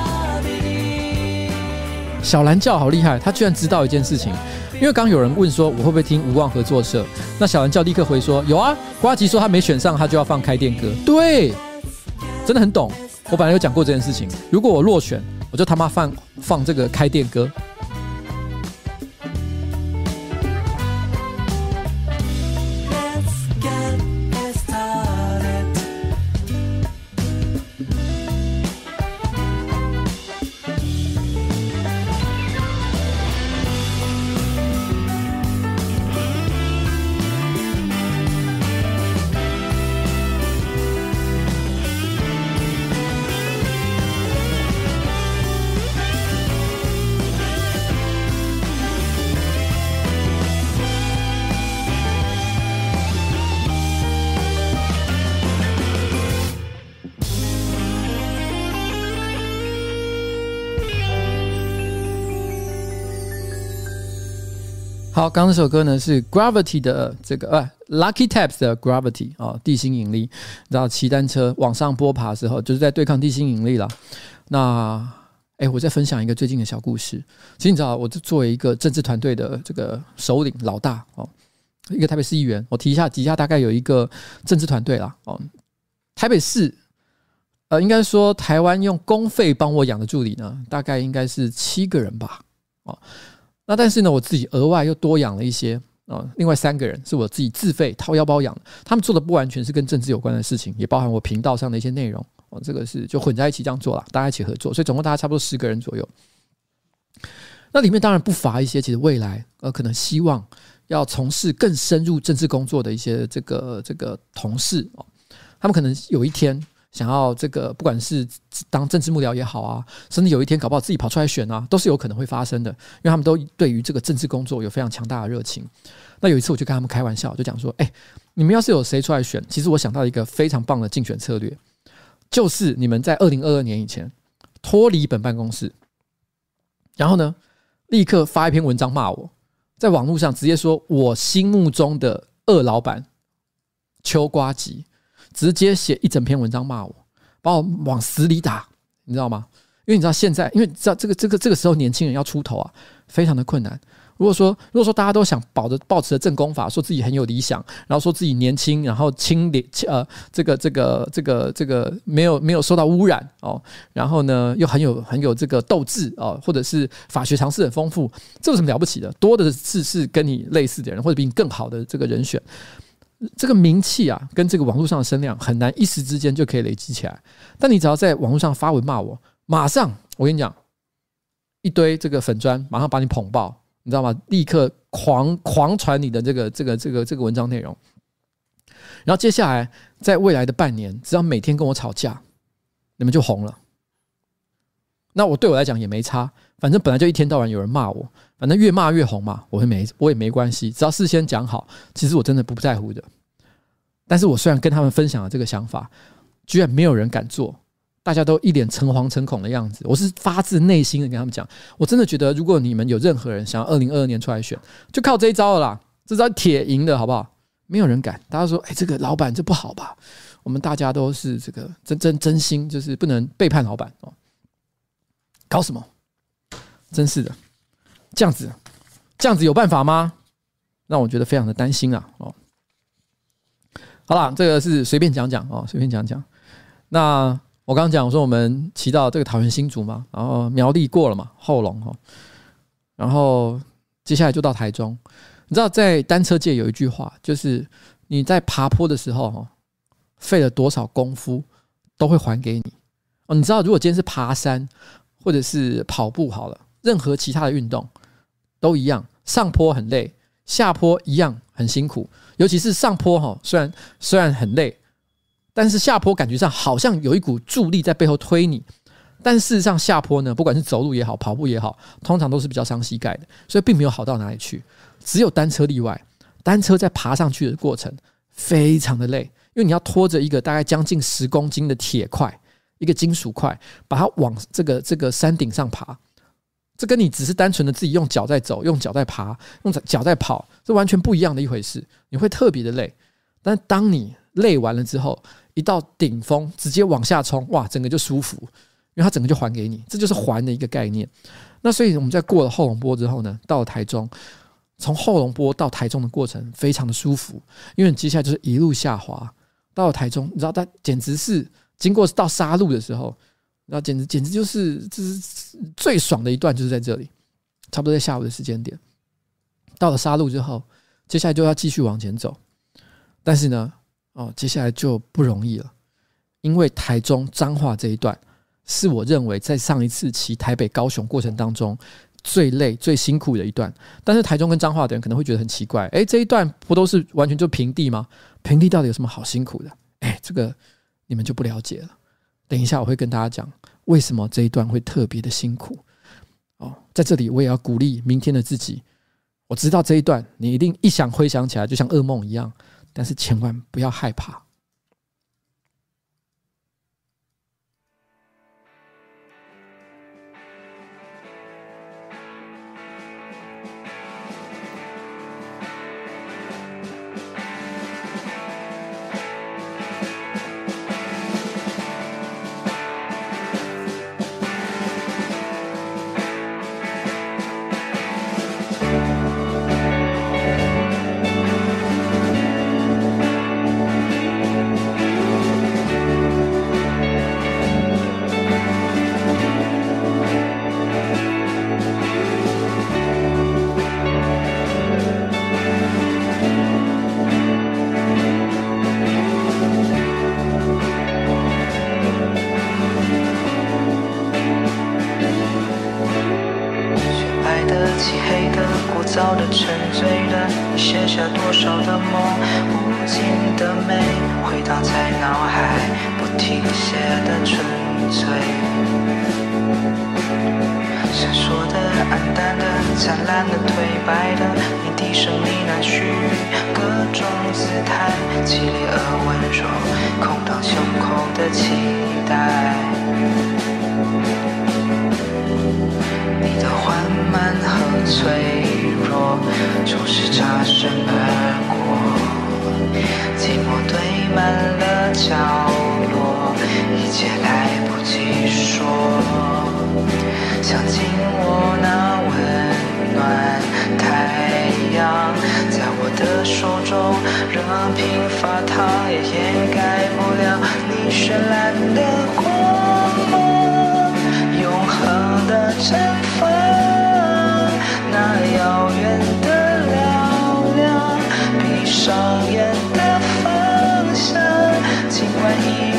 小蓝教好厉害，他居然知道一件事情，因为刚有人问说我会不会听无望合作社，那小蓝教立刻回说有啊，瓜吉说他没选上，他就要放开店歌，对，真的很懂。我本来有讲过这件事情，如果我落选，我就他妈放放这个开店歌。刚刚这首歌呢是 Gravity 的这个呃、Lucky Taps 的 Gravity 哦，地心引力。然后骑单车往上坡爬的时候，就是在对抗地心引力了。那哎，我再分享一个最近的小故事。其实你知道，我作为一个政治团队的这个首领老大哦，一个台北市议员，我提一下底下大概有一个政治团队啦哦。台北市呃，应该说台湾用公费帮我养的助理呢，大概应该是七个人吧哦。那但是呢，我自己额外又多养了一些啊，另外三个人是我自己自费掏腰包养的，他们做的不完全是跟政治有关的事情，也包含我频道上的一些内容哦，这个是就混在一起这样做了，大家一起合作，所以总共大家差不多十个人左右。那里面当然不乏一些其实未来呃可能希望要从事更深入政治工作的一些这个这个同事哦，他们可能有一天。想要这个，不管是当政治幕僚也好啊，甚至有一天搞不好自己跑出来选啊，都是有可能会发生的。因为他们都对于这个政治工作有非常强大的热情。那有一次我就跟他们开玩笑，就讲说：“哎，你们要是有谁出来选，其实我想到一个非常棒的竞选策略，就是你们在二零二二年以前脱离本办公室，然后呢，立刻发一篇文章骂我，在网络上直接说我心目中的二老板秋瓜吉。”直接写一整篇文章骂我，把我往死里打，你知道吗？因为你知道现在，因为你知道这个这个这个时候年轻人要出头啊，非常的困难。如果说如果说大家都想保着抱持着正功法，说自己很有理想，然后说自己年轻，然后清廉，呃，这个这个这个这个没有没有受到污染哦，然后呢又很有很有这个斗志哦，或者是法学常识很丰富，这有什么了不起的？多的是是跟你类似的人，或者比你更好的这个人选。这个名气啊，跟这个网络上的声量很难一时之间就可以累积起来。但你只要在网络上发文骂我，马上我跟你讲，一堆这个粉砖马上把你捧爆，你知道吗？立刻狂狂传你的这个这个这个这个文章内容。然后接下来在未来的半年，只要每天跟我吵架，你们就红了。那我对我来讲也没差，反正本来就一天到晚有人骂我。反正越骂越红嘛，我会没我也没关系，只要事先讲好，其实我真的不在乎的。但是我虽然跟他们分享了这个想法，居然没有人敢做，大家都一脸诚惶诚恐的样子。我是发自内心的跟他们讲，我真的觉得，如果你们有任何人想要二零二二年出来选，就靠这一招了啦，这招铁赢的好不好？没有人敢。大家说，哎，这个老板这不好吧？我们大家都是这个真真真心，就是不能背叛老板哦。搞什么？真是的，这样子，这样子有办法吗？让我觉得非常的担心啊！哦，好了，这个是随便讲讲哦，随便讲讲。那我刚刚讲，我说我们骑到这个桃园新竹嘛，然后苗栗过了嘛，后龙哈，然后接下来就到台中。你知道，在单车界有一句话，就是你在爬坡的时候哈，费了多少功夫都会还给你哦。你知道，如果今天是爬山或者是跑步好了，任何其他的运动都一样，上坡很累。下坡一样很辛苦，尤其是上坡哈，虽然虽然很累，但是下坡感觉上好像有一股助力在背后推你。但事实上下坡呢，不管是走路也好，跑步也好，通常都是比较伤膝盖的，所以并没有好到哪里去。只有单车例外，单车在爬上去的过程非常的累，因为你要拖着一个大概将近十公斤的铁块，一个金属块，把它往这个这个山顶上爬。这跟你只是单纯的自己用脚在走、用脚在爬、用脚在跑，这完全不一样的一回事。你会特别的累，但当你累完了之后，一到顶峰直接往下冲，哇，整个就舒服，因为它整个就还给你，这就是还的一个概念。那所以我们在过了后龙坡之后呢，到了台中，从后龙坡到台中的过程非常的舒服，因为接下来就是一路下滑到了台中，你知道，它简直是经过到沙路的时候。那简直简直就是，这是最爽的一段，就是在这里，差不多在下午的时间点，到了沙鹿之后，接下来就要继续往前走，但是呢，哦，接下来就不容易了，因为台中彰化这一段是我认为在上一次骑台北高雄过程当中最累最辛苦的一段。但是台中跟彰化的人可能会觉得很奇怪，哎，这一段不都是完全就平地吗？平地到底有什么好辛苦的？哎，这个你们就不了解了。等一下，我会跟大家讲为什么这一段会特别的辛苦哦。在这里，我也要鼓励明天的自己。我知道这一段你一定一想回想起来就像噩梦一样，但是千万不要害怕。沉醉的你，写下多少的梦，无尽的美回荡在脑海，不停歇的纯粹，闪烁的、暗淡的、灿烂的、颓败的，你低声呢喃，许各种姿态，激烈而温柔，空荡胸口的期待。你的缓慢和脆弱，就是擦身而过。寂寞堆满了角落，一切来不及说。想紧握那温暖太阳，在我的手中，任凭发烫，也掩盖不了你绚烂的光芒。旁的绽放那遥远的嘹亮闭上眼的方向尽管已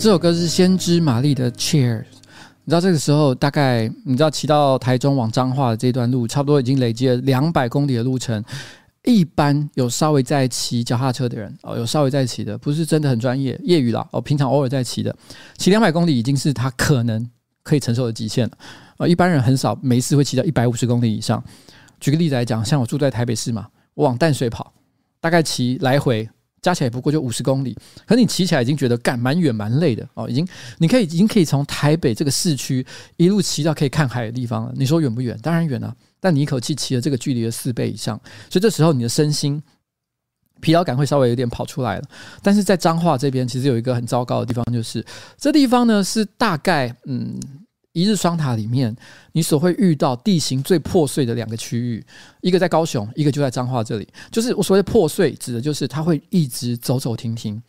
这首歌是先知玛丽的《Cheers》。你知道这个时候大概你知道骑到台中往彰化的这段路，差不多已经累积了两百公里的路程。一般有稍微在骑脚踏车的人哦，有稍微在骑的，不是真的很专业，业余啦哦，平常偶尔在骑的，骑两百公里已经是他可能可以承受的极限了。呃，一般人很少没事会骑到一百五十公里以上。举个例子来讲，像我住在台北市嘛，我往淡水跑，大概骑来回。加起来不过就五十公里，可你骑起来已经觉得干蛮远蛮累的哦，已经你可以已经可以从台北这个市区一路骑到可以看海的地方了。你说远不远？当然远啊！但你一口气骑了这个距离的四倍以上，所以这时候你的身心疲劳感会稍微有点跑出来了。但是在彰化这边，其实有一个很糟糕的地方，就是这地方呢是大概嗯。一日双塔里面，你所会遇到地形最破碎的两个区域，一个在高雄，一个就在彰化这里。就是我所谓破碎，指的就是它会一直走走停停。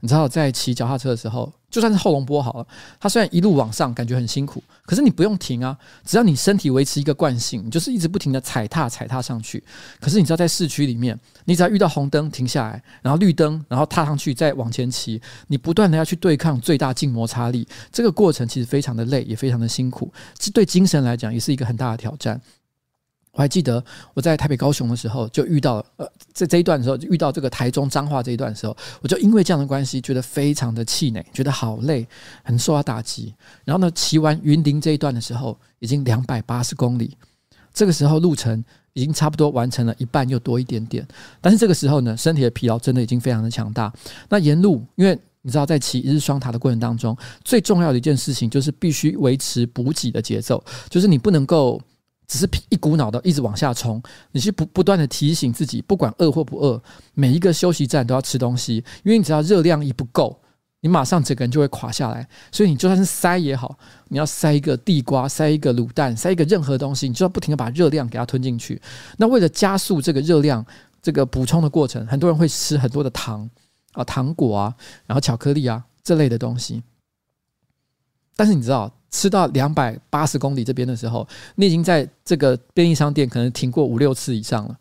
你知道，在骑脚踏车的时候，就算是后龙波好了，它虽然一路往上感觉很辛苦，可是你不用停啊，只要你身体维持一个惯性，你就是一直不停的踩踏踩踏上去。可是你知道，在市区里面，你只要遇到红灯停下来，然后绿灯，然后踏上去再往前骑，你不断的要去对抗最大静摩擦力，这个过程其实非常的累，也非常的辛苦，这对精神来讲也是一个很大的挑战。我还记得我在台北、高雄的时候，就遇到呃，在这一段的时候，遇到这个台中彰化这一段的时候，我就因为这样的关系，觉得非常的气馁，觉得好累，很受到打击。然后呢，骑完云林这一段的时候，已经两百八十公里，这个时候路程已经差不多完成了一半又多一点点。但是这个时候呢，身体的疲劳真的已经非常的强大。那沿路，因为你知道，在骑一日双塔的过程当中，最重要的一件事情就是必须维持补给的节奏，就是你不能够。只是一股脑的一直往下冲，你是不不断的提醒自己，不管饿或不饿，每一个休息站都要吃东西，因为你只要热量一不够，你马上整个人就会垮下来。所以你就算是塞也好，你要塞一个地瓜，塞一个卤蛋，塞一个任何东西，你就要不停的把热量给它吞进去。那为了加速这个热量这个补充的过程，很多人会吃很多的糖啊、糖果啊，然后巧克力啊这类的东西。但是你知道，吃到两百八十公里这边的时候，你已经在这个便利商店可能停过五六次以上了。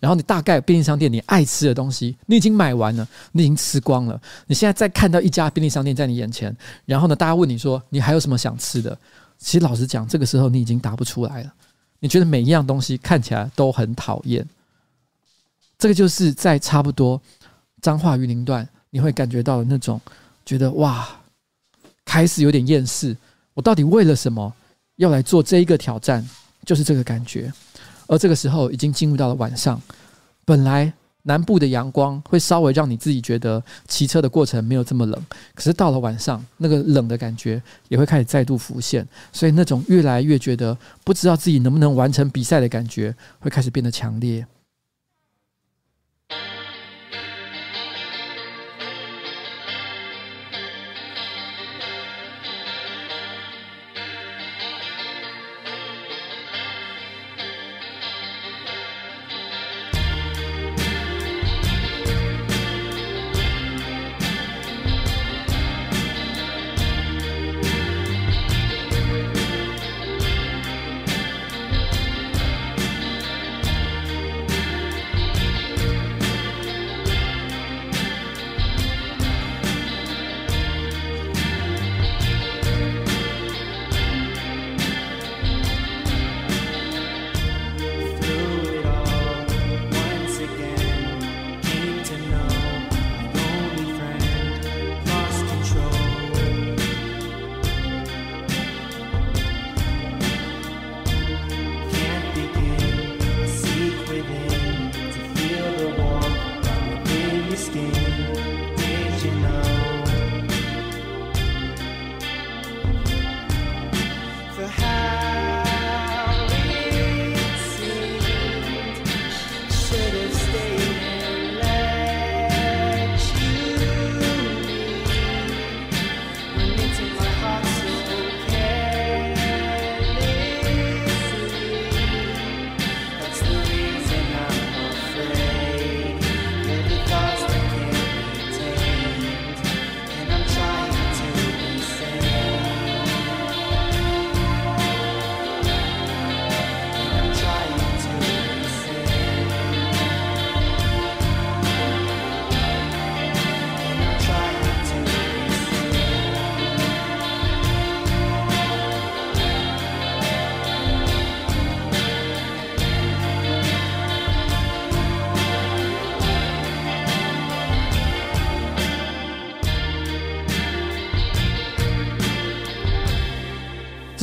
然后你大概便利商店你爱吃的东西，你已经买完了，你已经吃光了。你现在再看到一家便利商店在你眼前，然后呢，大家问你说你还有什么想吃的？其实老实讲，这个时候你已经答不出来了。你觉得每一样东西看起来都很讨厌。这个就是在差不多彰化云林段，你会感觉到那种觉得哇。开始有点厌世，我到底为了什么要来做这一个挑战？就是这个感觉。而这个时候已经进入到了晚上，本来南部的阳光会稍微让你自己觉得骑车的过程没有这么冷，可是到了晚上，那个冷的感觉也会开始再度浮现，所以那种越来越觉得不知道自己能不能完成比赛的感觉会开始变得强烈。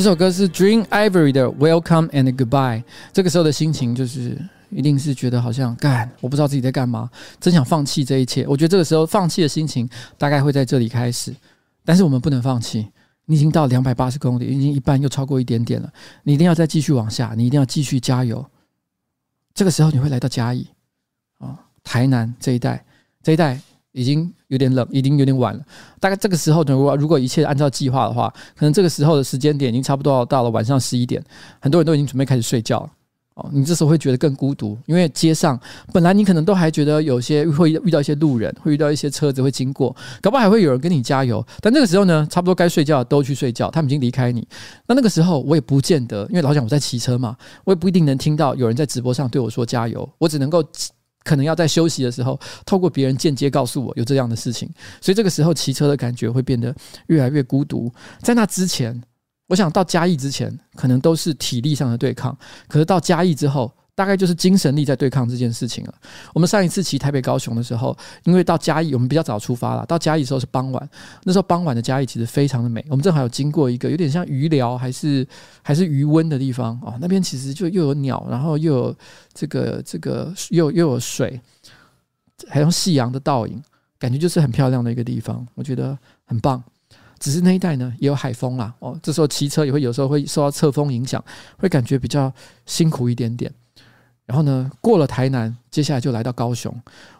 这首歌是 Dream Ivory 的 Welcome and Goodbye。这个时候的心情就是，一定是觉得好像干，我不知道自己在干嘛，真想放弃这一切。我觉得这个时候放弃的心情大概会在这里开始，但是我们不能放弃。你已经到两百八十公里，已经一半又超过一点点了，你一定要再继续往下，你一定要继续加油。这个时候你会来到嘉义啊，台南这一带，这一带。已经有点冷，已经有点晚了。大概这个时候，如果如果一切按照计划的话，可能这个时候的时间点已经差不多到了晚上十一点，很多人都已经准备开始睡觉了。哦，你这时候会觉得更孤独，因为街上本来你可能都还觉得有些会遇到一些路人，会遇到一些车子会经过，搞不好还会有人跟你加油。但那个时候呢，差不多该睡觉都去睡觉，他们已经离开你。那那个时候我也不见得，因为老讲我在骑车嘛，我也不一定能听到有人在直播上对我说加油，我只能够。可能要在休息的时候，透过别人间接告诉我有这样的事情，所以这个时候骑车的感觉会变得越来越孤独。在那之前，我想到嘉义之前，可能都是体力上的对抗，可是到嘉义之后。大概就是精神力在对抗这件事情了。我们上一次骑台北高雄的时候，因为到嘉义我们比较早出发了，到嘉义的时候是傍晚，那时候傍晚的嘉义其实非常的美。我们正好有经过一个有点像鱼寮还是还是鱼温的地方哦，那边其实就又有鸟，然后又有这个这个又又有水，还有夕阳的倒影，感觉就是很漂亮的一个地方，我觉得很棒。只是那一带呢也有海风啦哦，这时候骑车也会有时候会受到侧风影响，会感觉比较辛苦一点点。然后呢，过了台南，接下来就来到高雄。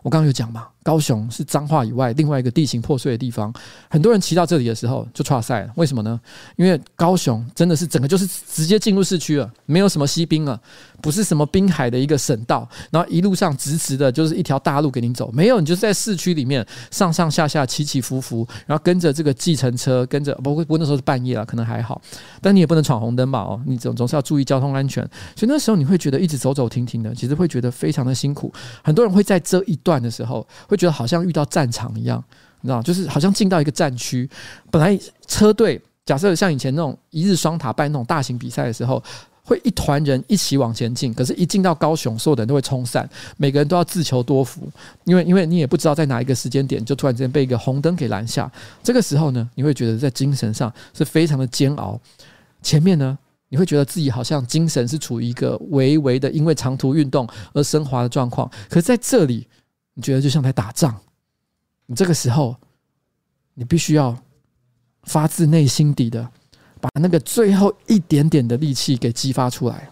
我刚刚有讲嘛。高雄是彰化以外另外一个地形破碎的地方，很多人骑到这里的时候就剉赛了。为什么呢？因为高雄真的是整个就是直接进入市区了，没有什么西滨了，不是什么滨海的一个省道，然后一路上直直的就是一条大路给你走，没有，你就是在市区里面上上下下起起伏伏，然后跟着这个计程车，跟着不过不过那时候是半夜了，可能还好，但你也不能闯红灯吧哦，你总总是要注意交通安全，所以那时候你会觉得一直走走停停的，其实会觉得非常的辛苦。很多人会在这一段的时候。会觉得好像遇到战场一样，你知道，就是好像进到一个战区。本来车队假设像以前那种一日双塔办那种大型比赛的时候，会一团人一起往前进。可是，一进到高雄，所有的人都会冲散，每个人都要自求多福，因为因为你也不知道在哪一个时间点，就突然之间被一个红灯给拦下。这个时候呢，你会觉得在精神上是非常的煎熬。前面呢，你会觉得自己好像精神是处于一个微微的因为长途运动而升华的状况。可是在这里。你觉得就像在打仗，你这个时候，你必须要发自内心底的把那个最后一点点的力气给激发出来。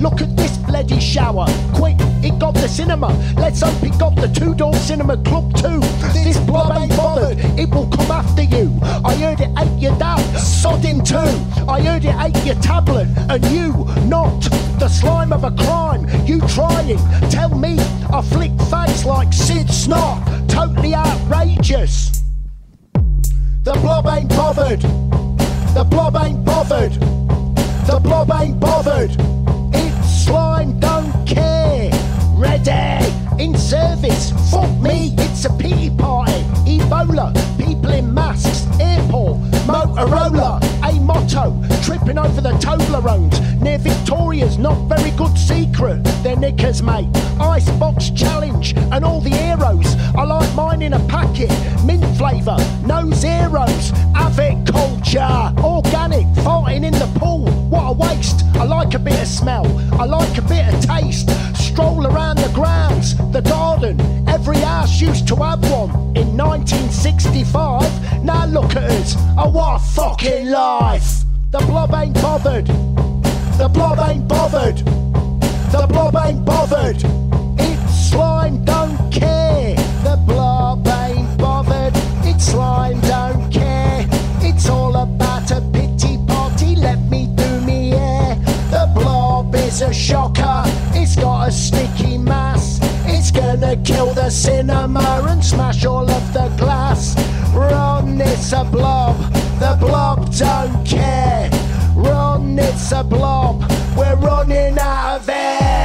Look at this bloody shower. Quick, it got the cinema. Let's hope it got the two door cinema club too. This blob ain't bothered, it will come after you. I heard it ate your dad, sod him too. I heard it ate your tablet, and you, not the slime of a crime. You trying, tell me, I flick face like Sid Snot. Totally outrageous. The blob ain't bothered. The blob ain't bothered. The blob ain't bothered. It's slime, don't care. Ready, in service. Fuck me, it's a pity party. Ebola, people in masks, airport, Motorola, a motto, tripping over the Toblerones. Near Victoria's not very good secret. They're knickers, mate. Icebox challenge and all the heroes. I like mine in a packet, mint flavour, no zeros. Avic culture, organic, farting in the pool. What a waste. I like a bit of smell, I like a bit of taste. Stroll around the grounds, the garden. Every house used to have one in 1965. Now look at us. Oh, what a fucking life. The blob ain't bothered. The blob ain't bothered. The blob ain't bothered. It's slime, don't care. The blob ain't bothered. It's slime, don't care. It's all about a pity party. Let me do me hair. The blob is a shocker. It's got a sticky mass. It's gonna kill the cinema and smash all of the glass. Run, it's a blob. The blob don't care. Run, it's a blob. We're running out of air.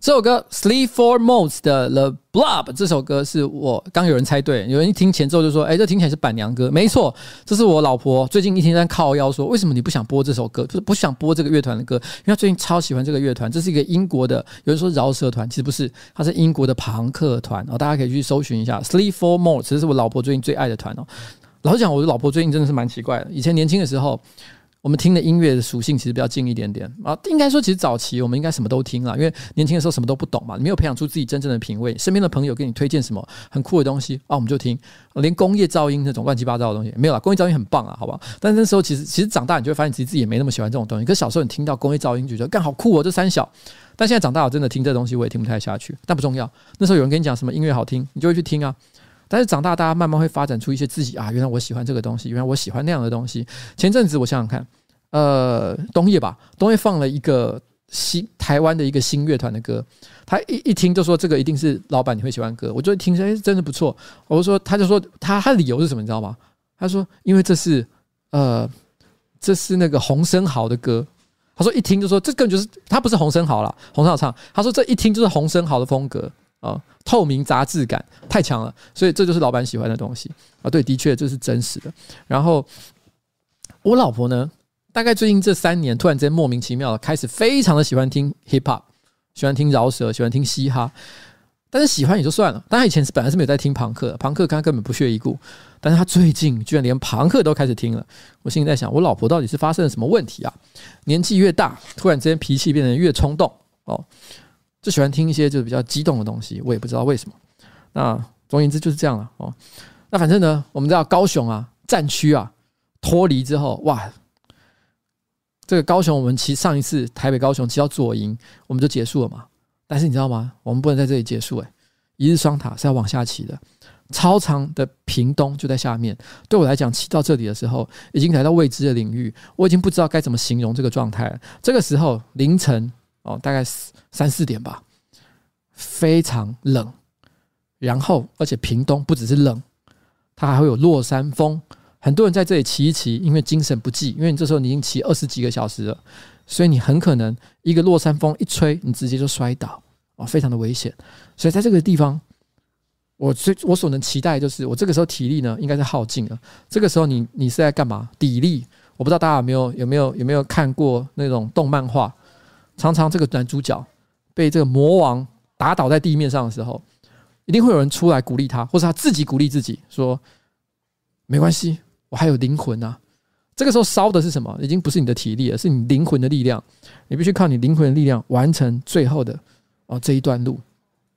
这首歌《Sleep for Modes》的《The Blob》这首歌是我刚有人猜对，有人一听前奏就说：“哎，这听起来是板娘歌。”没错，这是我老婆最近一天在靠腰说：“为什么你不想播这首歌？就是不想播这个乐团的歌？因为她最近超喜欢这个乐团，这是一个英国的，有人说饶舌团，其实不是，它是英国的庞克团哦，大家可以去搜寻一下《Sleep for Modes》，这是我老婆最近最爱的团哦。老实讲，我的老婆最近真的是蛮奇怪的，以前年轻的时候。我们听的音乐的属性其实比较近一点点啊，应该说其实早期我们应该什么都听了，因为年轻的时候什么都不懂嘛，没有培养出自己真正的品味。身边的朋友给你推荐什么很酷的东西啊，我们就听，连工业噪音那种乱七八糟的东西没有了，工业噪音很棒啊，好不好？但那时候其实其实长大你就会发现，其实自己也没那么喜欢这种东西。可是小时候你听到工业噪音就觉得干好酷哦，这三小。但现在长大我真的听这东西我也听不太下去，但不重要。那时候有人跟你讲什么音乐好听，你就会去听啊。但是长大大家慢慢会发展出一些自己啊，原来我喜欢这个东西，原来我喜欢那样的东西。前阵子我想想看。呃，东叶吧，东叶放了一个新台湾的一个新乐团的歌，他一一听就说这个一定是老板你会喜欢歌，我就听说哎，真的不错。我就说，他就说他他理由是什么，你知道吗？他说因为这是呃，这是那个洪生豪的歌。他说一听就说这根本就是他不是洪生豪了，洪生豪唱。他说这一听就是洪生豪的风格啊、透明杂志感太强了，所以这就是老板喜欢的东西啊。对，的确这是真实的。然后我老婆呢？大概最近这三年，突然间莫名其妙的开始非常的喜欢听 hip hop，喜欢听饶舌，喜欢听嘻哈。但是喜欢也就算了，但他以前是本来是没有在听庞克，庞克他根本不屑一顾。但是他最近居然连庞克都开始听了。我心里在想，我老婆到底是发生了什么问题啊？年纪越大，突然之间脾气变得越冲动哦，就喜欢听一些就是比较激动的东西，我也不知道为什么。那总而言之就是这样了哦。那反正呢，我们知道高雄啊，战区啊，脱离之后哇。这个高雄，我们骑上一次台北高雄骑到左营，我们就结束了嘛。但是你知道吗？我们不能在这里结束哎、欸，一日双塔是要往下骑的。超长的屏东就在下面。对我来讲，骑到这里的时候，已经来到未知的领域，我已经不知道该怎么形容这个状态。这个时候凌晨哦，大概三四点吧，非常冷。然后，而且屏东不只是冷，它还会有落山风。很多人在这里骑一骑，因为精神不济，因为你这时候你已经骑二十几个小时了，所以你很可能一个落山风一吹，你直接就摔倒哦，非常的危险。所以在这个地方，我最我所能期待就是，我这个时候体力呢应该是耗尽了。这个时候你你是在干嘛？砥砺。我不知道大家有没有有没有有没有看过那种动漫画，常常这个男主角被这个魔王打倒在地面上的时候，一定会有人出来鼓励他，或是他自己鼓励自己说：“没关系。”我还有灵魂啊！这个时候烧的是什么？已经不是你的体力了，是你灵魂的力量。你必须靠你灵魂的力量完成最后的哦这一段路，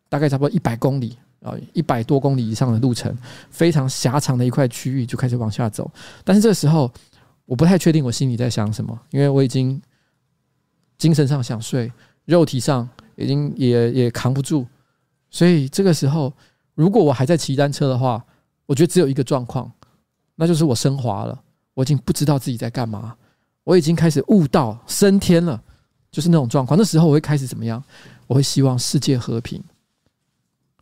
大概差不多一百公里啊，一百多公里以上的路程，非常狭长的一块区域就开始往下走。但是这时候，我不太确定我心里在想什么，因为我已经精神上想睡，肉体上已经也也扛不住。所以这个时候，如果我还在骑单车的话，我觉得只有一个状况。那就是我升华了，我已经不知道自己在干嘛，我已经开始悟道升天了，就是那种状况。那时候我会开始怎么样？我会希望世界和平。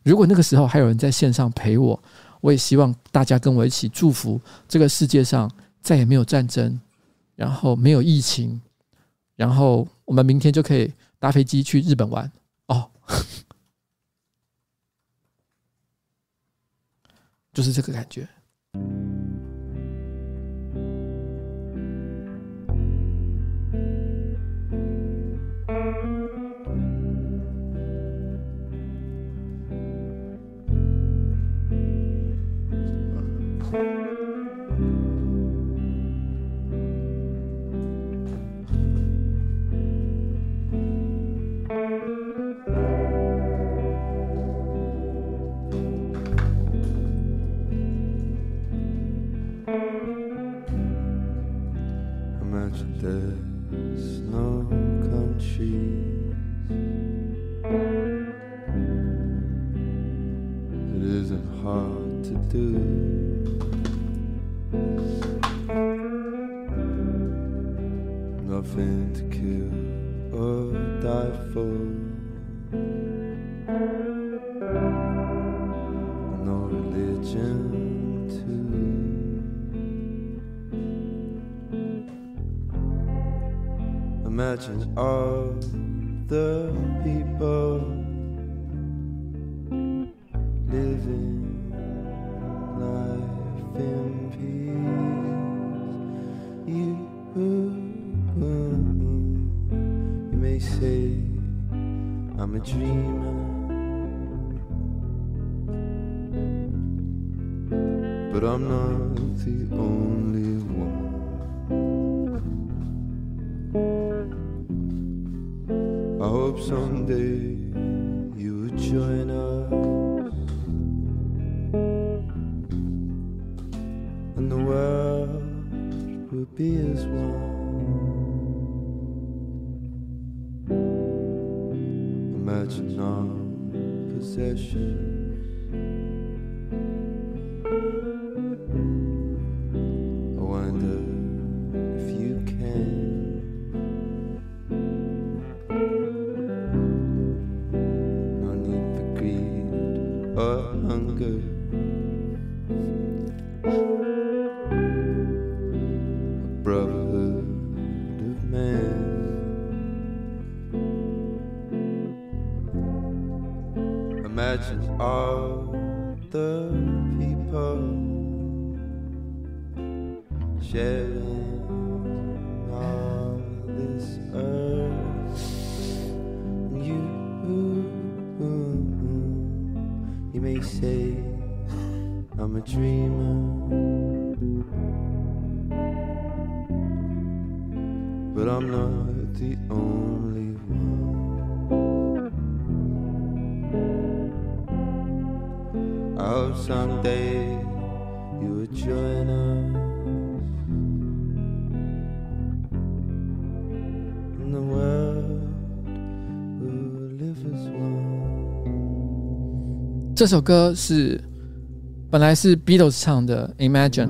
如果那个时候还有人在线上陪我，我也希望大家跟我一起祝福这个世界上再也没有战争，然后没有疫情，然后我们明天就可以搭飞机去日本玩。哦，<laughs> 就是这个感觉。Imagine all the people living life in peace. You, you may say I'm a dreamer, but I'm not the only one. Hope someday you join us and the world will be as one. Imagine our possessions. 这首歌是本来是 Beatles 唱的 Imagine，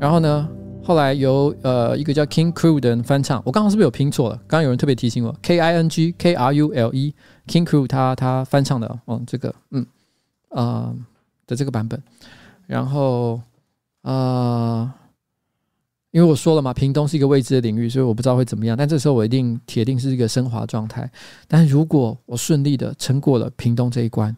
然后呢，后来由呃一个叫 King Crew 的人翻唱。我刚刚是不是有拼错了？刚刚有人特别提醒我，K I N G K R U L E King Crew 他他翻唱的哦，这个嗯呃的这个版本。然后呃，因为我说了嘛，屏东是一个未知的领域，所以我不知道会怎么样。但这时候我一定铁定是一个升华状态。但如果我顺利的撑过了屏东这一关，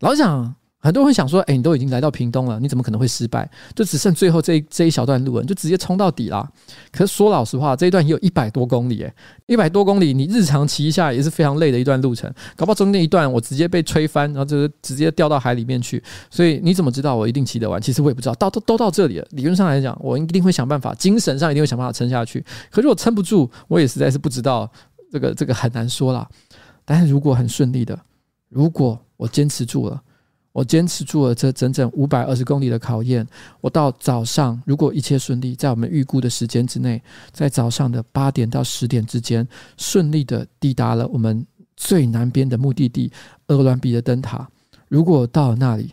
老实讲，很多人会想说：“哎、你都已经来到屏东了，你怎么可能会失败？就只剩最后这一这一小段路了，你就直接冲到底啦。”可是说老实话，这一段也有一百多公里，哎，一百多公里，你日常骑一下也是非常累的一段路程。搞不好中间一段我直接被吹翻，然后就是直接掉到海里面去。所以你怎么知道我一定骑得完？其实我也不知道。到都都到这里了，理论上来讲，我一定会想办法，精神上一定会想办法撑下去。可是我撑不住，我也实在是不知道，这个这个很难说啦。但是如果很顺利的，如果我坚持住了。我坚持住了这整整五百二十公里的考验。我到早上，如果一切顺利，在我们预估的时间之内，在早上的八点到十点之间，顺利的抵达了我们最南边的目的地——鹅銮鼻的灯塔。如果到了那里，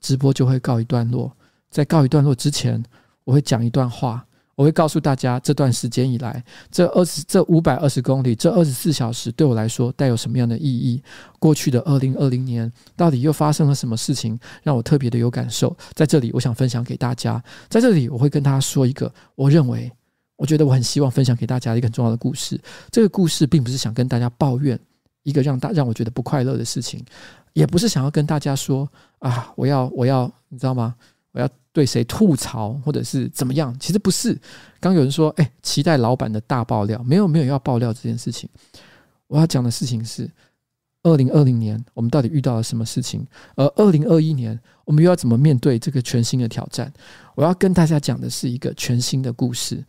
直播就会告一段落。在告一段落之前，我会讲一段话。我会告诉大家，这段时间以来，这二十这五百二十公里，这二十四小时对我来说带有什么样的意义？过去的二零二零年，到底又发生了什么事情，让我特别的有感受？在这里，我想分享给大家。在这里，我会跟大家说一个我认为、我觉得我很希望分享给大家一个很重要的故事。这个故事并不是想跟大家抱怨一个让大让我觉得不快乐的事情，也不是想要跟大家说啊，我要我要，你知道吗？我要对谁吐槽，或者是怎么样？其实不是。刚有人说：“哎，期待老板的大爆料。”没有，没有要爆料这件事情。我要讲的事情是，二零二零年我们到底遇到了什么事情？而二零二一年我们又要怎么面对这个全新的挑战？我要跟大家讲的是一个全新的故事。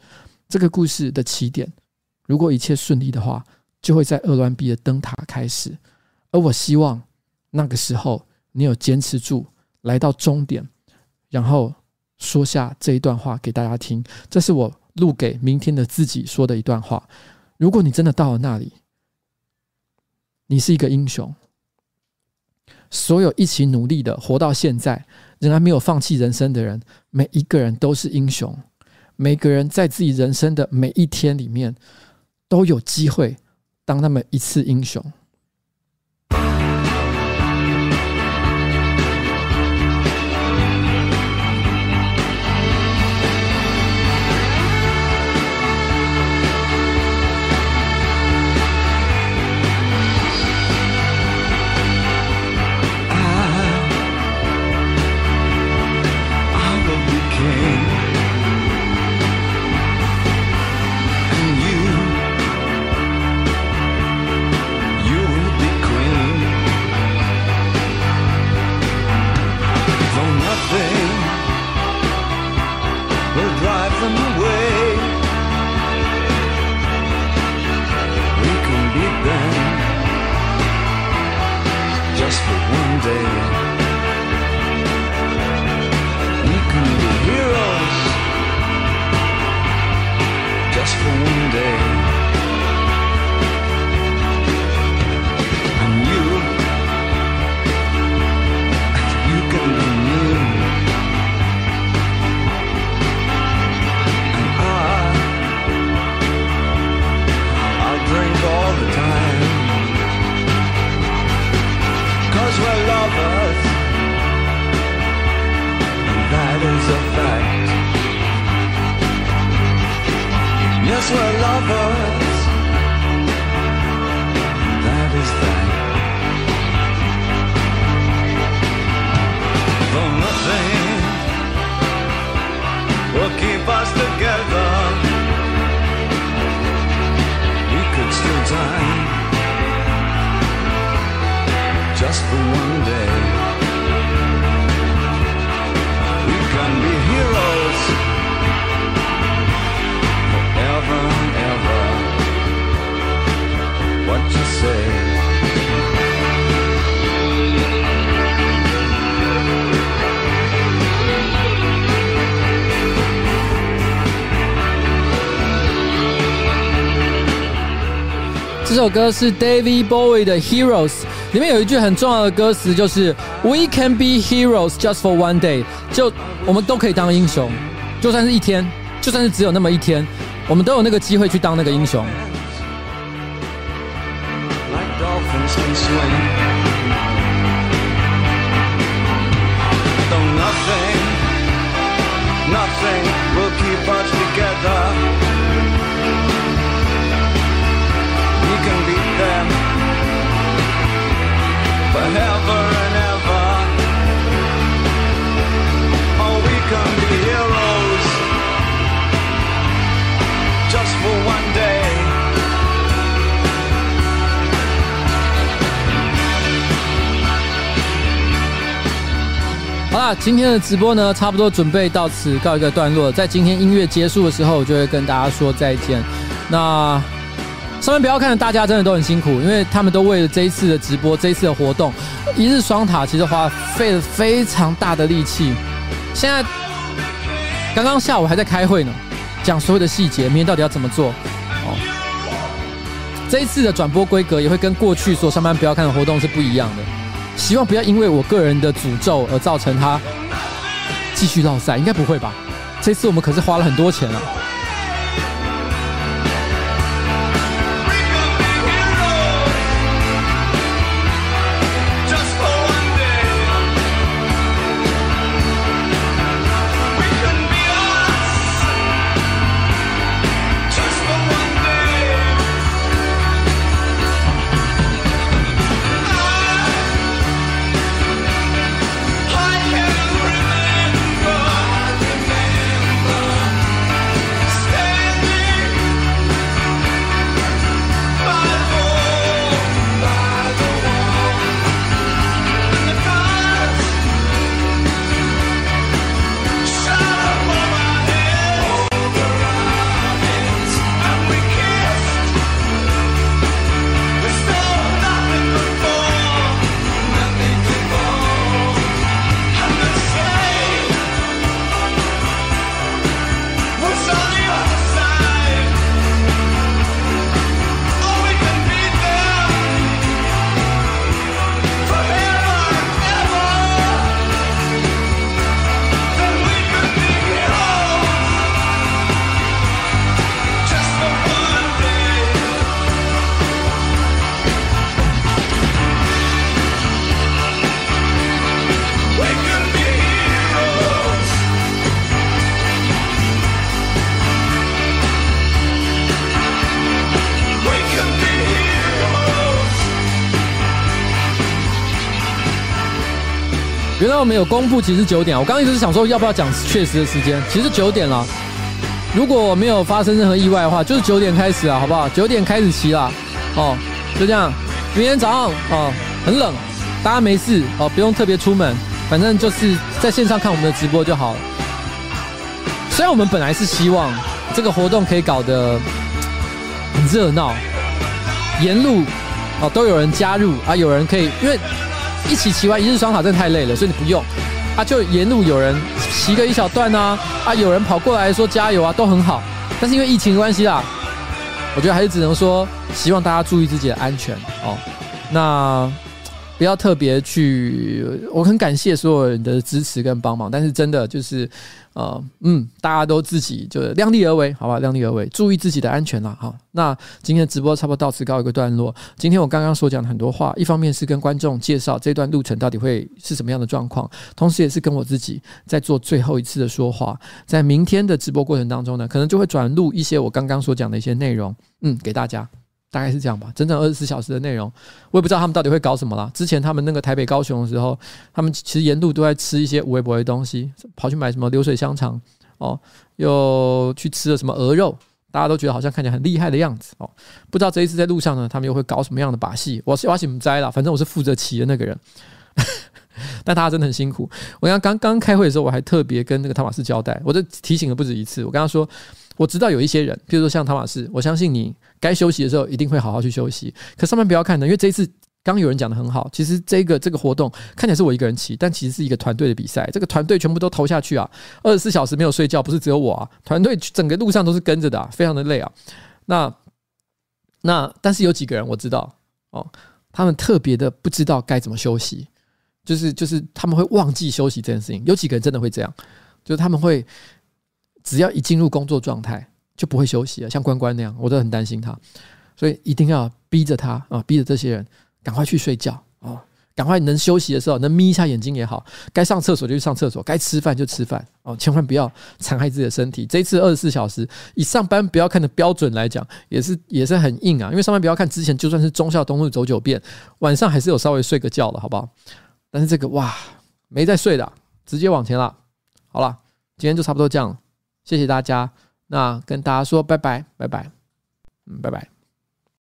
这个故事的起点，如果一切顺利的话，就会在鹅銮鼻的灯塔开始。而我希望那个时候你有坚持住，来到终点。然后说下这一段话给大家听，这是我录给明天的自己说的一段话。如果你真的到了那里，你是一个英雄。所有一起努力的活到现在，仍然没有放弃人生的人，每一个人都是英雄。每个人在自己人生的每一天里面，都有机会当那么一次英雄。首歌是 David Bowie 的 Heroes，里面有一句很重要的歌词，就是 We can be heroes just for one day，就我们都可以当英雄，就算是一天，就算是只有那么一天，我们都有那个机会去当那个英雄。那，今天的直播呢，差不多准备到此告一个段落。在今天音乐结束的时候，我就会跟大家说再见。那上面不要看的大家真的都很辛苦，因为他们都为了这一次的直播、这一次的活动，一日双塔其实花费了非常大的力气。现在刚刚下午还在开会呢，讲所有的细节，明天到底要怎么做。哦，这一次的转播规格也会跟过去所上班不要看的活动是不一样的。希望不要因为我个人的诅咒而造成他继续落赛，应该不会吧？这次我们可是花了很多钱啊！原来我们有公布，其实九点。我刚刚一直是想说要不要讲确实的时间，其实九点了。如果没有发生任何意外的话，就是九点开始啊，好不好？九点开始骑啦，哦，就这样。明天早上哦，很冷，大家没事哦，不用特别出门，反正就是在线上看我们的直播就好了。虽然我们本来是希望这个活动可以搞得很热闹，沿路哦都有人加入啊，有人可以因为一起骑完一日双卡真的太累了，所以你不用啊，就沿路有人骑个一小段呢，啊有人跑过来说加油啊，都很好。但是因为疫情关系啦，我觉得还是只能说，希望大家注意自己的安全哦。那。不要特别去，我很感谢所有人的支持跟帮忙，但是真的就是，呃，嗯，大家都自己就量力而为，好吧，量力而为，注意自己的安全啦。好，那今天的直播差不多到此告一个段落。今天我刚刚所讲的很多话，一方面是跟观众介绍这段路程到底会是什么样的状况，同时也是跟我自己在做最后一次的说话。在明天的直播过程当中呢，可能就会转录一些我刚刚所讲的一些内容，嗯，给大家。大概是这样吧，整整二十四小时的内容，我也不知道他们到底会搞什么啦。之前他们那个台北、高雄的时候，他们其实沿路都在吃一些无微博的东西，跑去买什么流水香肠哦，又去吃了什么鹅肉，大家都觉得好像看起来很厉害的样子哦。不知道这一次在路上呢，他们又会搞什么样的把戏？我是我是不摘了，反正我是负责骑的那个人。<laughs> 但大家真的很辛苦。我刚刚刚开会的时候，我还特别跟那个汤马斯交代，我就提醒了不止一次。我跟他说，我知道有一些人，譬如说像汤马斯，我相信你。该休息的时候一定会好好去休息，可上面不要看的，因为这一次刚有人讲的很好，其实这个这个活动看起来是我一个人骑，但其实是一个团队的比赛，这个团队全部都投下去啊，二十四小时没有睡觉，不是只有我啊，团队整个路上都是跟着的啊，非常的累啊。那那但是有几个人我知道哦，他们特别的不知道该怎么休息，就是就是他们会忘记休息这件事情，有几个人真的会这样，就是他们会只要一进入工作状态。就不会休息了，像关关那样，我都很担心他，所以一定要逼着他啊，逼着这些人赶快去睡觉啊，赶快能休息的时候能眯一下眼睛也好，该上厕所就去上厕所，该吃饭就吃饭哦，千万不要残害自己的身体。这一次二十四小时以上班不要看的标准来讲，也是也是很硬啊，因为上班不要看之前就算是中孝东路走九遍，晚上还是有稍微睡个觉了，好不好？但是这个哇，没在睡的，直接往前了。好了，今天就差不多这样了，谢谢大家。那跟大家说拜拜，拜拜，嗯，拜拜。